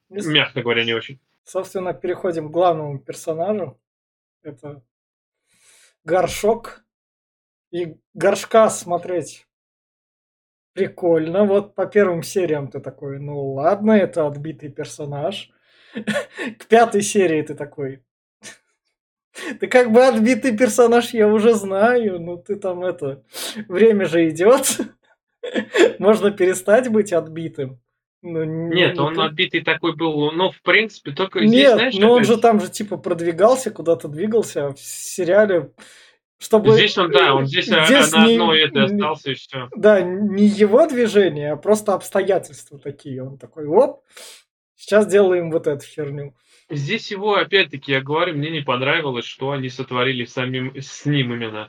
С- Мягко говоря, не очень. собственно, переходим к главному персонажу. Это горшок. И горшка смотреть прикольно. Вот по первым сериям ты такой, ну ладно, это отбитый персонаж. [laughs] К пятой серии ты такой, [laughs] ты как бы отбитый персонаж, я уже знаю, ну ты там это, время же идет, [laughs] можно перестать быть отбитым. Ну, Нет, ну, он ты- отбитый такой был, ну, в принципе, только здесь, Нет, знаешь, но он опять- же там же типа продвигался, куда-то двигался а в сериале, чтобы... Здесь он, да, он здесь, а, Здесь на не- одной это остался и все. Да, не его движение, а просто обстоятельства такие. Он такой, оп, сейчас делаем вот эту херню. Здесь его, опять-таки, я говорю, мне не понравилось, что они сотворили самим, с ним именно.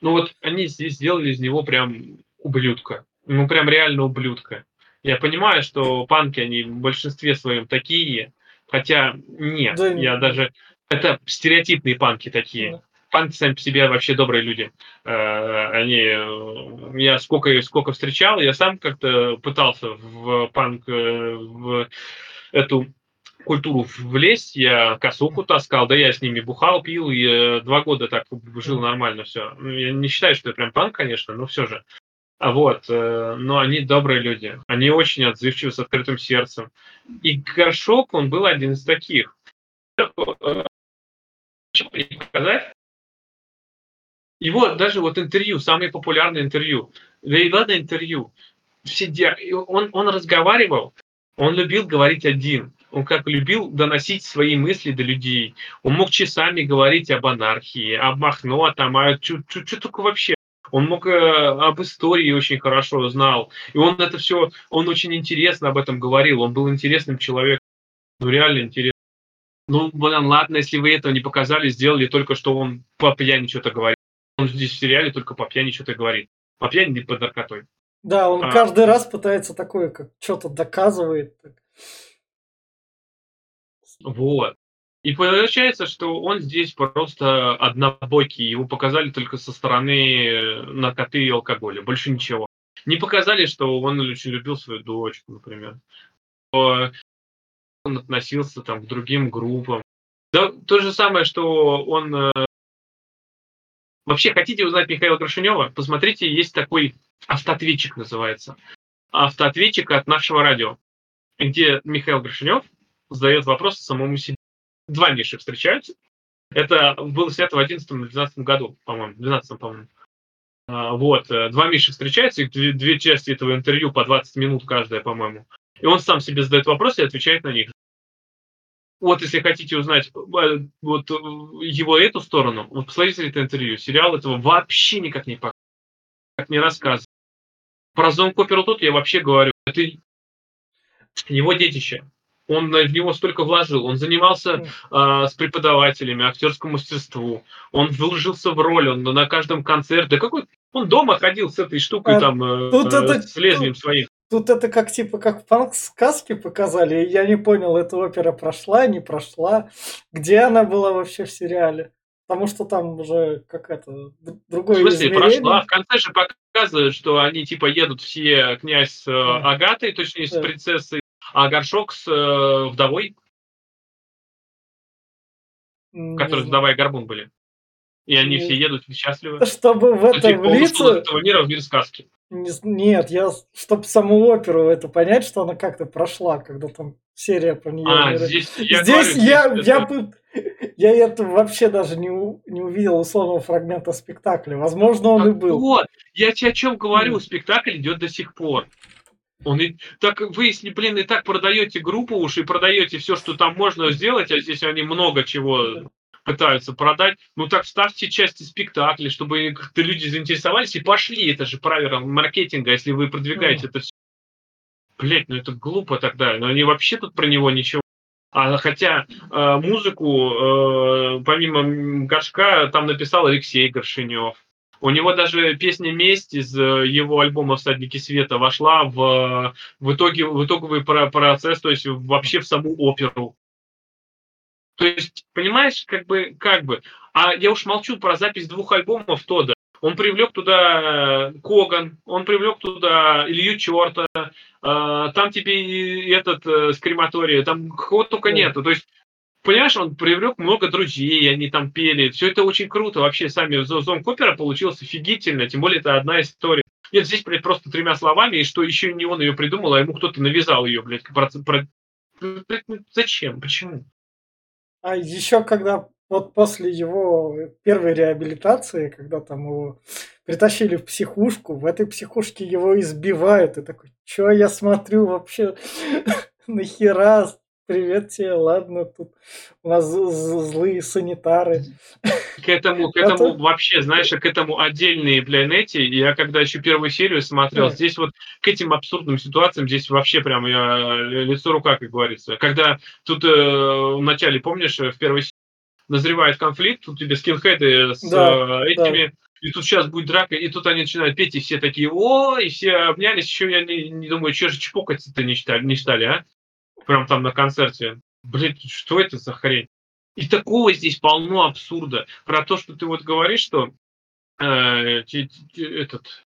Ну вот они здесь сделали из него прям ублюдка. Ну прям реально ублюдка. Я понимаю, что панки, они в большинстве своем такие, хотя нет, Да я не- даже... Это стереотипные панки такие. Да. Панки сами по себе вообще добрые люди. Э, Они, я сколько, сколько встречал, я сам как-то пытался в панк, э, в эту культуру влезть, я косуху таскал, да я с ними бухал, пил, и э, два года так жил нормально все. Я не считаю, что я прям панк, конечно, но все же. А вот, э, но они добрые люди, они очень отзывчивы, с открытым сердцем. И Горшок, он был один из таких. Показать? Его даже вот интервью, самые популярные интервью, да и ладно интервью, все он, он разговаривал, он любил говорить один, он как любил доносить свои мысли до людей, он мог часами говорить об анархии, об Махно, там, а что только вообще. Он мог э, об истории очень хорошо знал, и он это все, он очень интересно об этом говорил, он был интересным человеком, ну реально интересно. Ну, блин, ладно, если вы этого не показали, сделали только, что он по пьяни что-то говорит. Он здесь в сериале только по пьяни что-то говорит. По пьяни и под наркотой. Да, он А. каждый раз пытается такое, как что-то доказывает. Вот. И получается, что он здесь просто однобокий. Его показали только со стороны э, наркоты и алкоголя. Больше ничего. Не показали, что он очень любил свою дочку, например. Он относился там к другим группам. Да, то же самое, что он... э, Вообще, хотите узнать Михаила Крашенева? Посмотрите, есть такой автоответчик называется. Автоответчик от нашего радио, где Михаил Крашенев задает вопросы самому себе. Два Миши встречаются. Это было снято в 11-12 году, по-моему, в 12 по-моему. А, Вот, э, два Миши встречаются, и две, две части этого интервью по 20 минут каждая, по-моему. И он сам себе задает вопросы и отвечает на них. Вот, если хотите узнать э, вот э, его эту сторону, вот посмотрите это интервью. Сериал этого вообще никак не показывает, как не рассказывает. Про Зон Копперу тут я вообще говорю, это его детище. Он в него столько вложил. Он занимался а, с преподавателями, актерскому мастерству. Он вложился в роль, он на каждом концерте. Да какой он дома ходил с этой штукой А там, э, тут э, это- с лезвием своим. Тут это как типа как в сказке показали. Я не понял, эта опера прошла, не прошла. Где она была вообще в сериале? Потому что там уже как это д- В другое смысле, измерение. прошла. В конце же показывают, что они типа едут все князь с э, Да. Агатой, точнее с принцессой, а горшок с э, вдовой, Не которые знаю. вдова и горбун были. И они Не- все едут счастливы. Чтобы в это влиться, этого мира в мир сказки. не нет, я, чтобы саму оперу это понять, что она как-то прошла, когда там серия про нее. А, здесь я Здесь говорю, я, здесь я, это- бы- я это вообще даже не, у- не увидел условного фрагмента спектакля. Возможно, он и был. Вот, я тебе о чем говорю, спектакль идет до сих пор. Он и так вы, если, блин, и так продаете группу уж и продаете все, что там можно сделать, а здесь они много чего пытаются продать, ну так ставьте части спектакля, чтобы как-то люди заинтересовались и пошли. Это же правило маркетинга, если вы продвигаете mm. это все. Блять, ну это глупо тогда. Но они вообще тут про него ничего а хотя э, музыку, э, помимо Горшка, там написал Алексей Горшинев. У него даже песня «Месть» из э, его альбома «Всадники света» вошла в, в, итоге, в итоговый процесс, то есть вообще в саму оперу. То есть, понимаешь, как бы, как бы. А я уж молчу про запись двух альбомов Тода. Он привлек туда Коган, он привлек туда Илью Черта, э, там тебе и этот э, с крематория, там кого только нету. То есть, понимаешь, он привлек много друзей, они там пели. Все это очень круто. Вообще, сами Зон Копера получилось офигительно, тем более это одна история. Нет, здесь, блядь, просто тремя словами, и что еще не он ее придумал, а ему кто-то навязал ее, блядь. Про, про... Ну, зачем? Почему? А еще когда вот после его первой реабилитации, когда там его притащили в психушку, в этой психушке его избивают, и такой, что я смотрю вообще, [laughs] нахера, привет тебе, ладно, тут у нас злые санитары. К этому, к этому Потом... вообще, знаешь, к этому отдельные планете. Я когда еще первую серию смотрел, да. здесь вот к этим абсурдным ситуациям, здесь вообще прям я лицо рука, как говорится. Когда тут э, в начале, помнишь, в первой серии назревает конфликт, тут тебе скинхеды с да, э, этими, да. и тут сейчас будет драка, и тут они начинают петь, и все такие, о, и все обнялись, еще я не, не думаю, что же чпокать-то не читали, не читали, а? Прям там на концерте. Блин, что это за хрень? И такого здесь полно абсурда. Про то, что ты вот говоришь, что э, этот...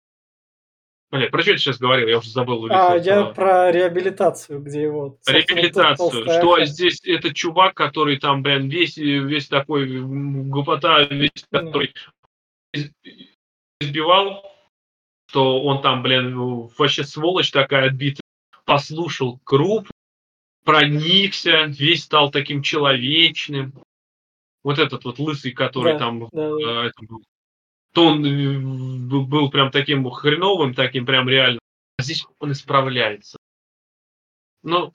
Бля, про что я сейчас говорил? Я уже забыл. А, я про реабилитацию, где его... Реабилитацию. Что здесь этот чувак, который там, блин, весь, весь такой гопота, весь, который избивал, что он там, блин, вообще сволочь такая отбитая, послушал группу, проникся, весь стал таким человечным. Вот этот вот лысый, который да, там да, да. Э, был, то он э, был прям таким хреновым, таким прям реально. А здесь он исправляется. Ну,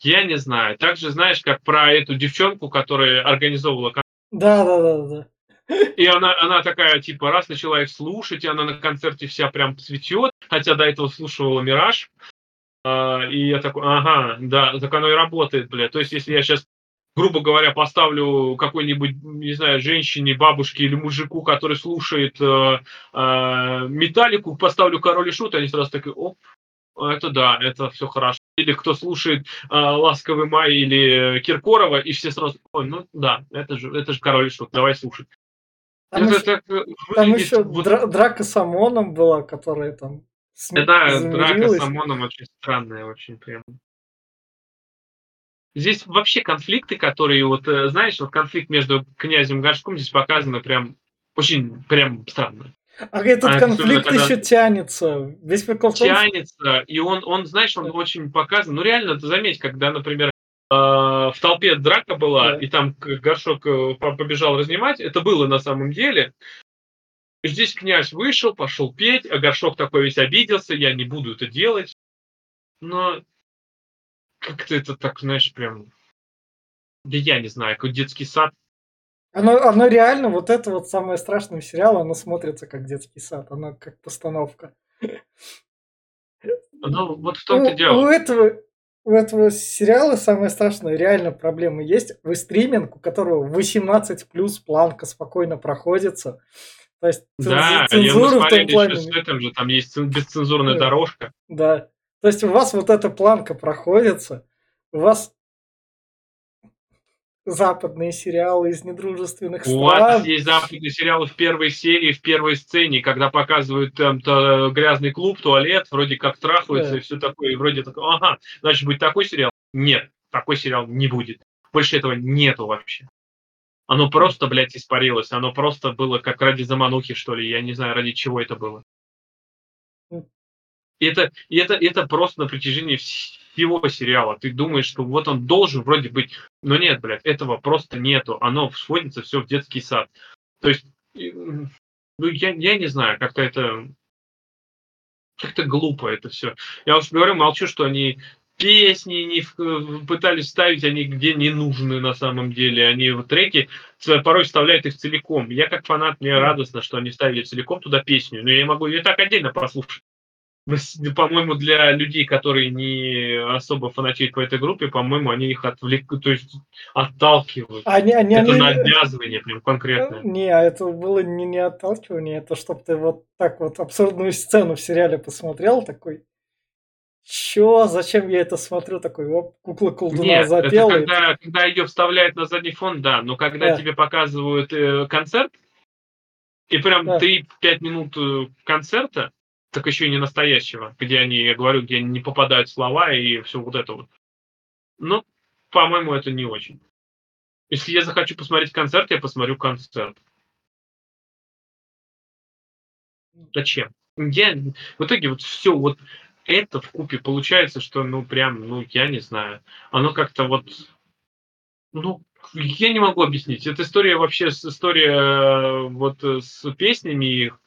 я не знаю. Также знаешь, как про эту девчонку, которая организовывала Да, да, да, да. И она, она такая, типа, раз начала их слушать, и она на концерте вся прям цветет, хотя до этого слушала «Мираж», и я такой, ага, да, так оно и работает, бля. То есть, если я сейчас, грубо говоря, поставлю какой-нибудь, не знаю, женщине, бабушке или мужику, который слушает э, э, металлику, поставлю король и шут, они сразу такие, оп, это да, это все хорошо. Или кто слушает э, Ласковый май или Киркорова, и все сразу, ой, ну да, это же, это же король и шут, давай слушать. Там, это, еще, так, там еще вот... драка с ОМОНом была, которая там да, драка с ОМОНом очень странная, очень прям. Здесь вообще конфликты, которые вот, э, знаешь, вот конфликт между князем и Горшком здесь показано прям очень прям странно. А этот а конфликт когда... еще тянется. Весь прикол Тянется, и он, он, знаешь, он да. очень показан. Ну реально, ты заметь, когда, например, э, в толпе драка была, да. и там горшок э, побежал разнимать, это было на самом деле, Здесь князь вышел, пошел петь, а горшок такой весь обиделся, я не буду это делать. Но как-то это так, знаешь, прям... Да я не знаю, как детский сад. Оно, оно реально, вот это вот самое страшное сериал, оно смотрится как детский сад, оно как постановка. Ну, вот в том-то дело. У этого, у этого сериала самая страшная реально проблема есть. Вы стриминг, у которого 18 плюс планка спокойно проходится. То есть да, цензура в том плане. С этим же там есть бесцензурная да. дорожка. Да. То есть у вас вот эта планка проходится, у вас западные сериалы из недружественных стран. У вас есть западные сериалы в первой серии, в первой сцене, когда показывают там то, грязный клуб, туалет, вроде как трахаются да. и все такое, и вроде такое, ага, значит будет такой сериал? Нет, такой сериал не будет. Больше этого нету вообще. Оно просто, блядь, испарилось. Оно просто было как ради заманухи, что ли. Я не знаю, ради чего это было. И это, и это, это просто на протяжении всего сериала. Ты думаешь, что вот он должен вроде быть, но нет, блядь, этого просто нету. Оно сводится все в детский сад. То есть, ну, я, я не знаю, как-то это как-то глупо это все. Я уж говорю, молчу, что они песни не в, пытались ставить, они где не нужны на самом деле. Они в треки порой вставляют их целиком. Я как фанат, мне радостно, что они ставили целиком туда песню, но я могу ее так отдельно послушать. По-моему, для людей, которые не особо фанатеют по этой группе, по-моему, они их отвлекают, то есть отталкивают. Они, они, это они... навязывание прям конкретное. Не, а это было не, не отталкивание, это чтобы ты вот так вот абсурдную сцену в сериале посмотрел, такой, Чё? Зачем я это смотрю? Такой, оп, кукла колдуна Нет, запела. Это когда, когда ее вставляют на задний фон, да. Но когда да. тебе показывают э, концерт, и прям да. 3-5 минут э, концерта, так еще и не настоящего, где они, я говорю, где не попадают слова и все вот это вот. Ну, по-моему, это не очень. Если я захочу посмотреть концерт, я посмотрю концерт. Зачем? Я, в итоге вот все, вот это в купе получается, что, ну, прям, ну, я не знаю. Оно как-то вот, ну, я не могу объяснить. Эта история вообще, история э, вот э, с песнями их,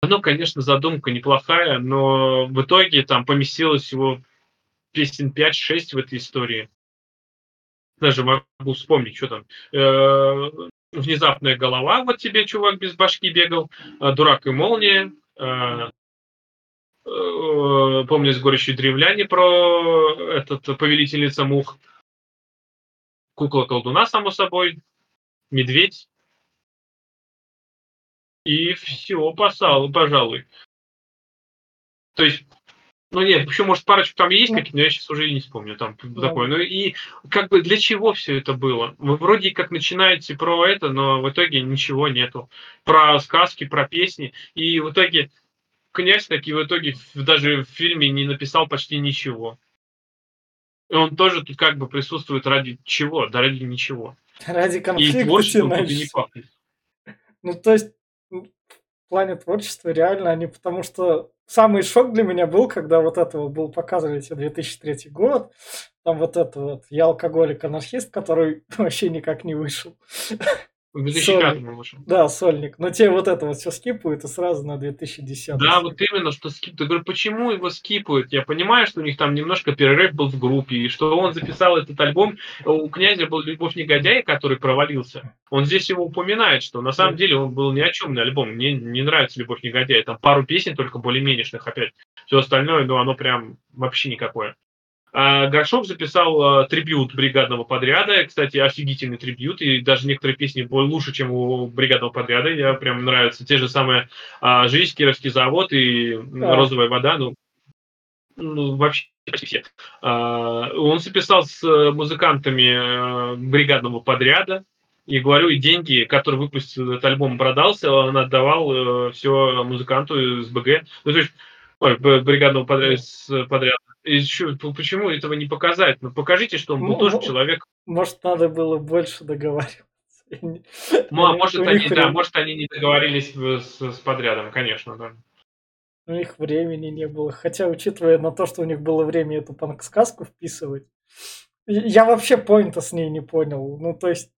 оно, конечно, задумка неплохая, но в итоге там поместилось всего песен 5-6 в этой истории. Даже могу вспомнить, что там. Э, внезапная голова, вот тебе чувак без башки бегал, дурак и молния, помню с горечью древляне про этот повелительница мух. Кукла колдуна, само собой. Медведь. И все, посал, пожалуй. То есть, ну нет, еще, может, парочку там есть какие-то, но я сейчас уже и не вспомню там да. такое. Ну и как бы для чего все это было? Вы вроде как начинаете про это, но в итоге ничего нету. Про сказки, про песни. И в итоге князь таки в итоге даже в фильме не написал почти ничего. И он тоже тут как бы присутствует ради чего? Да ради ничего. Ради конфликта. И творчеством не пахнет. Ну, то есть, в плане творчества реально они, потому что самый шок для меня был, когда вот этого был показывали 2003 год, там вот это вот «Я алкоголик-анархист», который [laughs] вообще никак не вышел. В 2005 вышел. Да, сольник. Но тебе вот это вот все скипают и сразу на 2010. Да, вот именно, что скип. Я говорю, почему его скипают? Я понимаю, что у них там немножко перерыв был в группе, и что он записал этот альбом. У князя был «Любовь негодяя», который провалился. Он здесь его упоминает, что на самом деле он был ни о чем альбом. Мне не нравится «Любовь негодяя». Там пару песен только более-менешных опять. Все остальное, ну, оно прям вообще никакое. А Горшов записал а, трибют бригадного подряда. Кстати, офигительный трибют. И даже некоторые песни лучше, чем у бригадного подряда. Я прям нравятся. Те же самые а, «Жизнь», «Кировский завод» и да. «Розовая вода». Ну, ну вообще почти все. Он записал с музыкантами бригадного подряда. И говорю, и деньги, которые выпустил этот альбом, продался, он отдавал все музыканту из БГ. Ну, то есть, ой, бригадного подряда, подряда. И еще, почему этого не показать? Ну, покажите, что он был ну, тоже человек. Может, надо было больше договариваться. Ну, а может, они, да, может, они не договорились с, с подрядом, конечно, да. У них времени не было. Хотя, учитывая на то, что у них было время эту панк-сказку вписывать, я вообще поинта с ней не понял. Ну, то есть,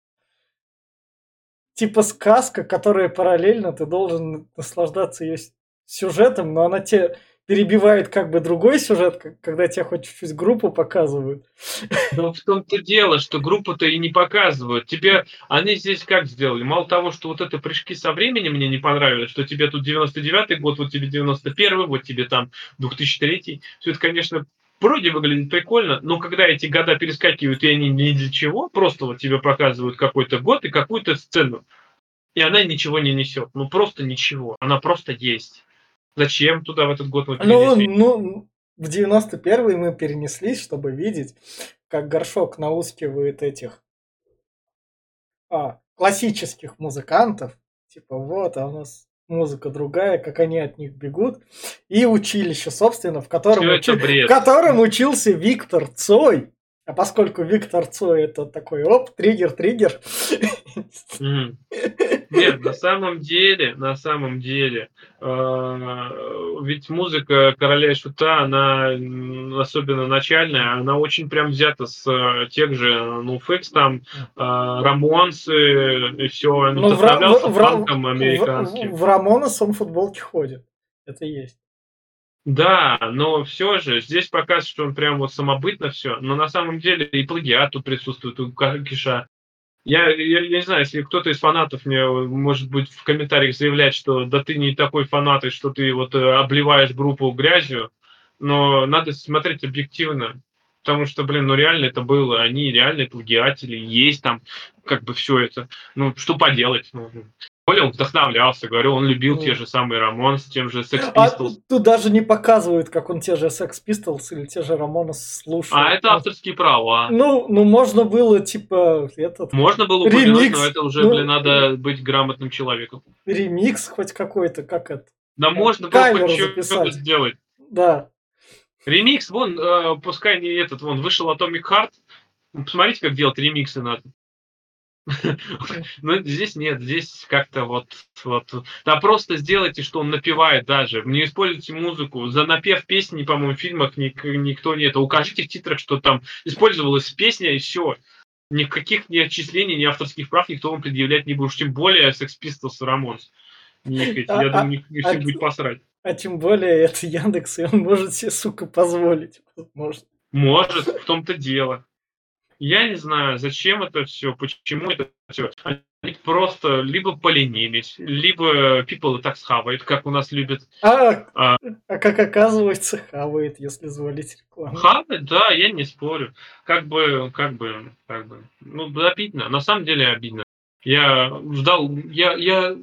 типа сказка, которая параллельно, ты должен наслаждаться ее сюжетом, но она тебе перебивает как бы другой сюжет, когда тебе хоть чуть-чуть группу показывают. Но в том-то дело, что группу-то и не показывают. Тебе они здесь как сделали? Мало того, что вот это прыжки со временем мне не понравилось, что тебе тут 99-й год, вот тебе 91-й, вот тебе там 2003-й. Все это, конечно, вроде выглядит прикольно, но когда эти года перескакивают, и они ни для чего, просто вот тебе показывают какой-то год и какую-то сцену, и она ничего не несет. Ну, просто ничего. Она просто есть. Зачем туда в этот год мы Ну, ну, в 91-й мы перенеслись, чтобы видеть, как Горшок наускивает этих а, классических музыкантов. Типа, вот, а у нас музыка другая, как они от них бегут. И училище, собственно, в котором, учи... в котором учился Виктор Цой. А поскольку Виктор Цой это такой, оп, триггер, триггер. Нет, на самом деле, на самом деле, э, ведь музыка Короля и Шута, она особенно начальная, она очень прям взята с э, тех же, ну, Фекс там, э, Рамонсы, и все, ну, в, в, в, американским. В, в, в Рамонес он в футболке ходит, это есть. Да, но все же здесь показывает, что он прям вот самобытно все, но на самом деле и плагиат тут присутствует у Киша. Я, я, я не знаю, если кто-то из фанатов мне, может быть, в комментариях заявлять, что да ты не такой фанат, и что ты вот э, обливаешь группу грязью, но надо смотреть объективно. Потому что, блин, ну реально это было, они реально плагиатели, есть там как бы все это. Ну, что поделать? Ну, более он вдохновлялся, говорю, он любил те же самые Рамон с тем же Sex А Pistols. тут даже не показывают, как он те же Sex Pistols или те же Рамона слушал. А это авторские права. Ну, ну можно было, типа, этот... Можно было упомянуть, Ремикс. но это уже, Ну, блин, надо быть грамотным человеком. Ремикс хоть какой-то, как это. Да можно было кавер хоть что-то сделать. Да. Ремикс, вон, э, пускай не этот, вон, вышел Atomic Heart. Посмотрите, как делать ремиксы надо. Ну, здесь нет, здесь как-то вот, вот. Да просто сделайте, что он напевает даже. Не используйте музыку. За напев песни, по-моему, в фильмах ник- никто не это. Укажите в титрах, что там использовалась песня и все. Никаких ни отчислений, ни авторских прав никто вам предъявлять не будет. Уж тем более Sex Pistols Ramones. Не, А- я а- думаю, всем а- будет посрать. А тем более это Яндекс, и он может себе, сука, позволить. Возможно. Может, в том-то дело. Я не знаю, зачем это все, почему это все. Они просто либо поленились, либо people и так схавают, как у нас любят. А, А. а как оказывается, хавает, если звалить рекламу. Хавать, да, я не спорю. Как бы, как бы, как бы. Ну, обидно. На самом деле обидно. Я ждал, я, я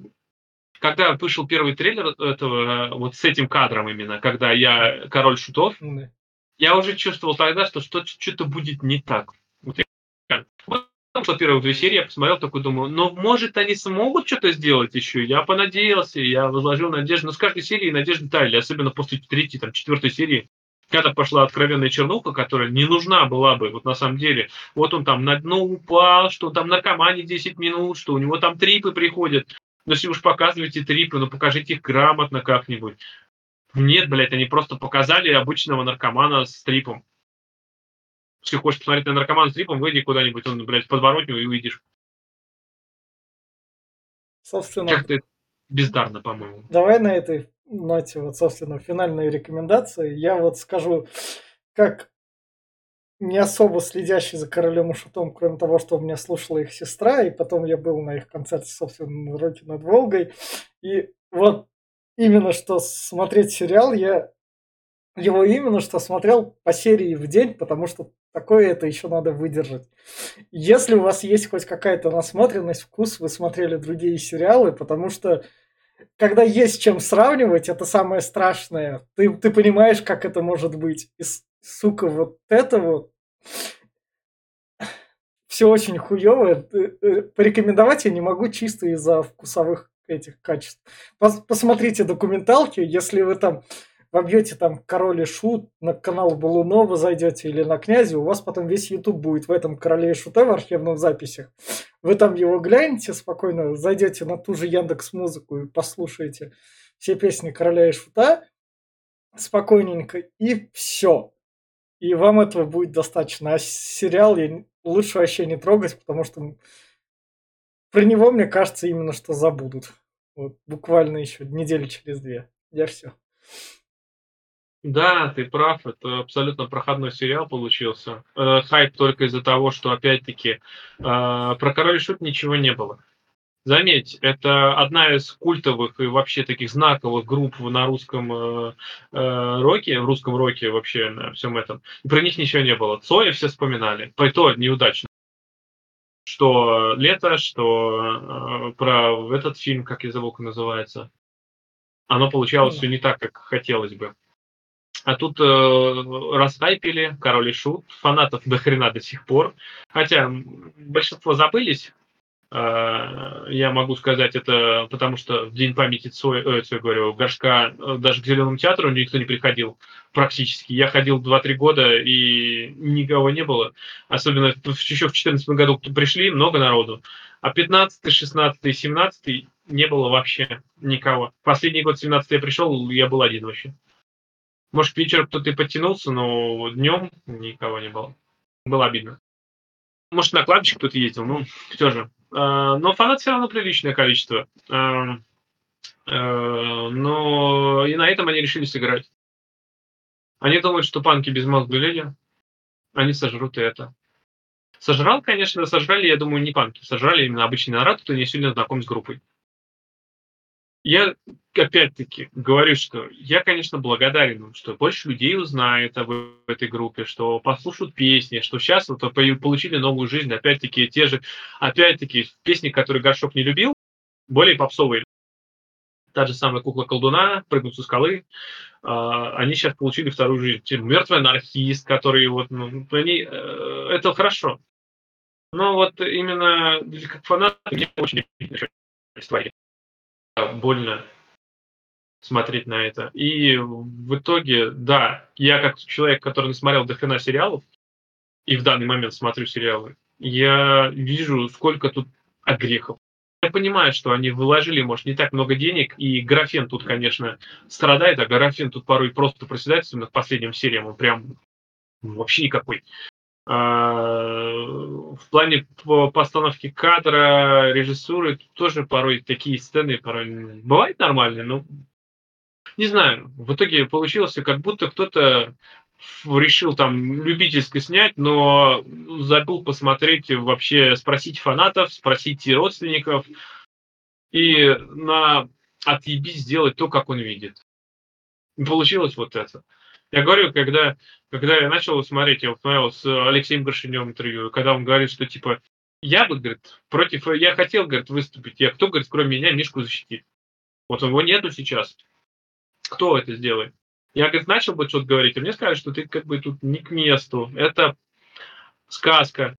когда вышел первый трейлер этого, вот с этим кадром именно, когда я король шутов, Да. я уже чувствовал тогда, что- что-то будет не так. Вот что первые две серии я посмотрел, такой думаю, ну, может, они смогут что-то сделать еще? Я понадеялся, я возложил надежду. Но с каждой серии надежды таяли, особенно после третьей, там, четвертой серии, когда пошла откровенная чернуха, которая не нужна была бы, вот на самом деле. Вот он там на дно упал, что он там наркомане 10 минут, что у него там трипы приходят. Но если уж показываете трипы, ну покажите их грамотно как-нибудь. Нет, блядь, они просто показали обычного наркомана с трипом. Если хочешь посмотреть на наркомана с трипом, выйди куда-нибудь, он, блядь, в подворотню и увидишь. Собственно, Как-то это бездарно, по-моему. давай на этой ноте, вот, собственно, финальные рекомендации. Я вот скажу, как не особо следящий за королем и шутом, кроме того, что у меня слушала их сестра, и потом я был на их концерте, собственно, на «Руки над Волгой. И вот именно что смотреть сериал, я его именно что смотрел по серии в день, потому что такое это еще надо выдержать. Если у вас есть хоть какая-то насмотренность, вкус, вы смотрели другие сериалы, потому что когда есть чем сравнивать, это самое страшное. Ты, ты понимаешь, как это может быть. И, сука, вот это вот все очень хуево. Порекомендовать я не могу чисто из-за вкусовых этих качеств. Пос- посмотрите документалки, если вы там вобьете там Король и Шут, на канал Балунова зайдете или на Князя, у вас потом весь YouTube будет в этом Короле и Шуте в архивных записях. Вы там его глянете спокойно, зайдете на ту же Яндекс Музыку и послушаете все песни Короля и Шута спокойненько, и все. И вам этого будет достаточно. А сериал я лучше вообще не трогать, потому что про него, мне кажется, именно что забудут. Вот буквально еще недели через две. Я все. Да, ты прав, это абсолютно проходной сериал получился. Э, хайп только из-за того, что, опять-таки, э, про Король и Шут ничего не было. Заметь, это одна из культовых и вообще таких знаковых групп на русском э, э, роке, в русском роке вообще на всем этом. И про них ничего не было. Цоя все вспоминали. По то неудачно. Что лето, что э, про этот фильм, как я забыл, как называется. Оно получалось все не так, как хотелось бы. А тут э, расхайпили Король и Шут, фанатов до хрена до сих пор. Хотя большинство забылись. Э, я могу сказать это, потому что в День памяти Цоя, э, Цоя, говорю, Горшка э, даже к Зеленому театру никто не приходил практически. Я ходил 2-3 года, и никого не было. Особенно еще в 2014 году пришли много народу. А 15, 16, 17 не было вообще никого. Последний год 17 я пришел, я был один вообще. Может, вечером кто-то и подтянулся, но днем никого не было. Было обидно. Может, на кладбище кто-то ездил, ну, все же. А, Но фанат все равно приличное количество. А, а, Но и на этом они решили сыграть. Они думают, что панки безмозглые люди. Они сожрут и это. Сожрал, конечно, сожрали, я думаю, не панки. Сожрали именно обычный народ, кто не сильно знаком с группой. Я, опять-таки, говорю, что я, конечно, благодарен, что больше людей узнает об этой группе, что послушают песни, что сейчас вот получили новую жизнь, опять-таки, те же, опять-таки, песни, которые Горшок не любил, более попсовые. Та же самая кукла колдуна, прыгнуть со скалы, а, они сейчас получили вторую жизнь. Мертвый анархист, который вот, ну, они, э, это хорошо. Но вот именно как фанат мне очень больно смотреть на это. И в итоге, да, я как человек, который не смотрел до хрена сериалов, и в данный момент смотрю сериалы, я вижу, сколько тут огрехов. Я понимаю, что они вложили, может, не так много денег, и графен тут, конечно, страдает, а графен тут порой просто проседает, особенно к последним сериям, он прям вообще никакой. А, в плане постановки кадра, режиссуры тоже порой такие сцены порой бывают нормальные, но не знаю. В итоге получилось, как будто кто-то решил там любительски снять, но забыл посмотреть вообще, спросить фанатов, спросить родственников и на отъебись сделать то, как он видит. получилось вот это. Я говорю, когда, когда я начал смотреть, я смотрел с Алексеем Горшиневым интервью, когда он говорит, что типа я бы, говорит, против, я хотел, говорит, выступить, я кто, говорит, кроме меня Мишку защитит. Вот его нету сейчас. Кто это сделает? Я, говорит, начал бы что-то говорить, а мне сказали, что ты как бы тут не к месту. Это сказка.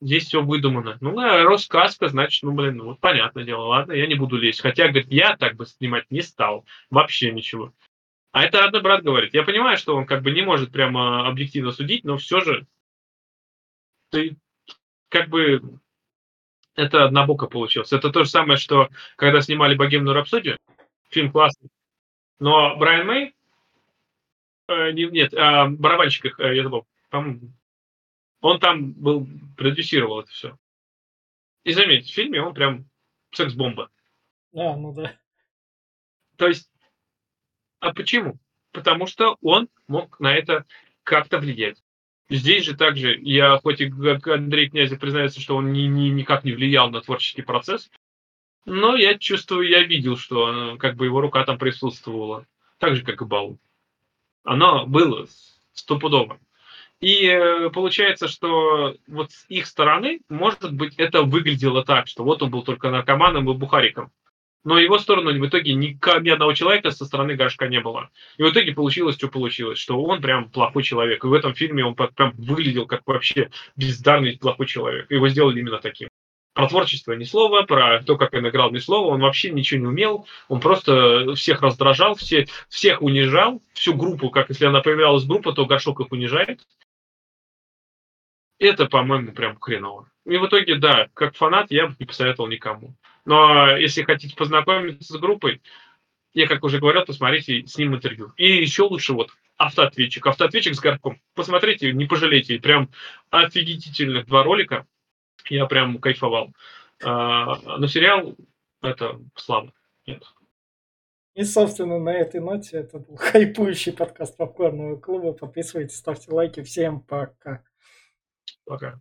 Здесь все выдумано. Ну, а раз сказка, значит, ну, блин, ну, вот понятное дело, ладно, я не буду лезть. Хотя, говорит, я так бы снимать не стал. Вообще ничего. А это родной брат говорит. Я понимаю, что он как бы не может прямо объективно судить, но все же ты как бы это однобоко получилось. Это то же самое, что когда снимали «Богемную рапсодию», фильм классный, но Брайан Мэй, э, нет, а, барабанщик их, э, я забыл, он там был, продюсировал это все. И заметьте, в фильме он прям секс-бомба. А, ну да. То есть а почему? Потому что он мог на это как-то влиять. Здесь же также, я хоть и как Андрей Князев признается, что он ни, ни, никак не влиял на творческий процесс, но я чувствую, я видел, что как бы его рука там присутствовала. Так же, как и Балу. Оно было стопудово. И э, получается, что вот с их стороны, может быть, это выглядело так, что вот он был только наркоманом и бухариком но его сторону в итоге ни, ни одного человека со стороны Горшка не было. И в итоге получилось, что получилось, что он прям плохой человек. И в этом фильме он прям выглядел как вообще бездарный плохой человек. Его сделали именно таким. Про творчество ни слова, про то, как он играл ни слова, он вообще ничего не умел, он просто всех раздражал, все, всех унижал, всю группу, как если она появлялась группа, то Горшок их унижает. Это, по-моему, прям хреново. И в итоге, да, как фанат я бы не посоветовал никому. Но если хотите познакомиться с группой, я, как уже говорил, посмотрите с ним интервью. И еще лучше вот автоответчик. Автоответчик с горком. Посмотрите, не пожалейте. Прям офигительных два ролика. Я прям кайфовал. А, но сериал это слабо. Нет. И, собственно, на этой ноте это был хайпующий подкаст Попкорного клуба. Подписывайтесь, ставьте лайки. Всем пока. Пока.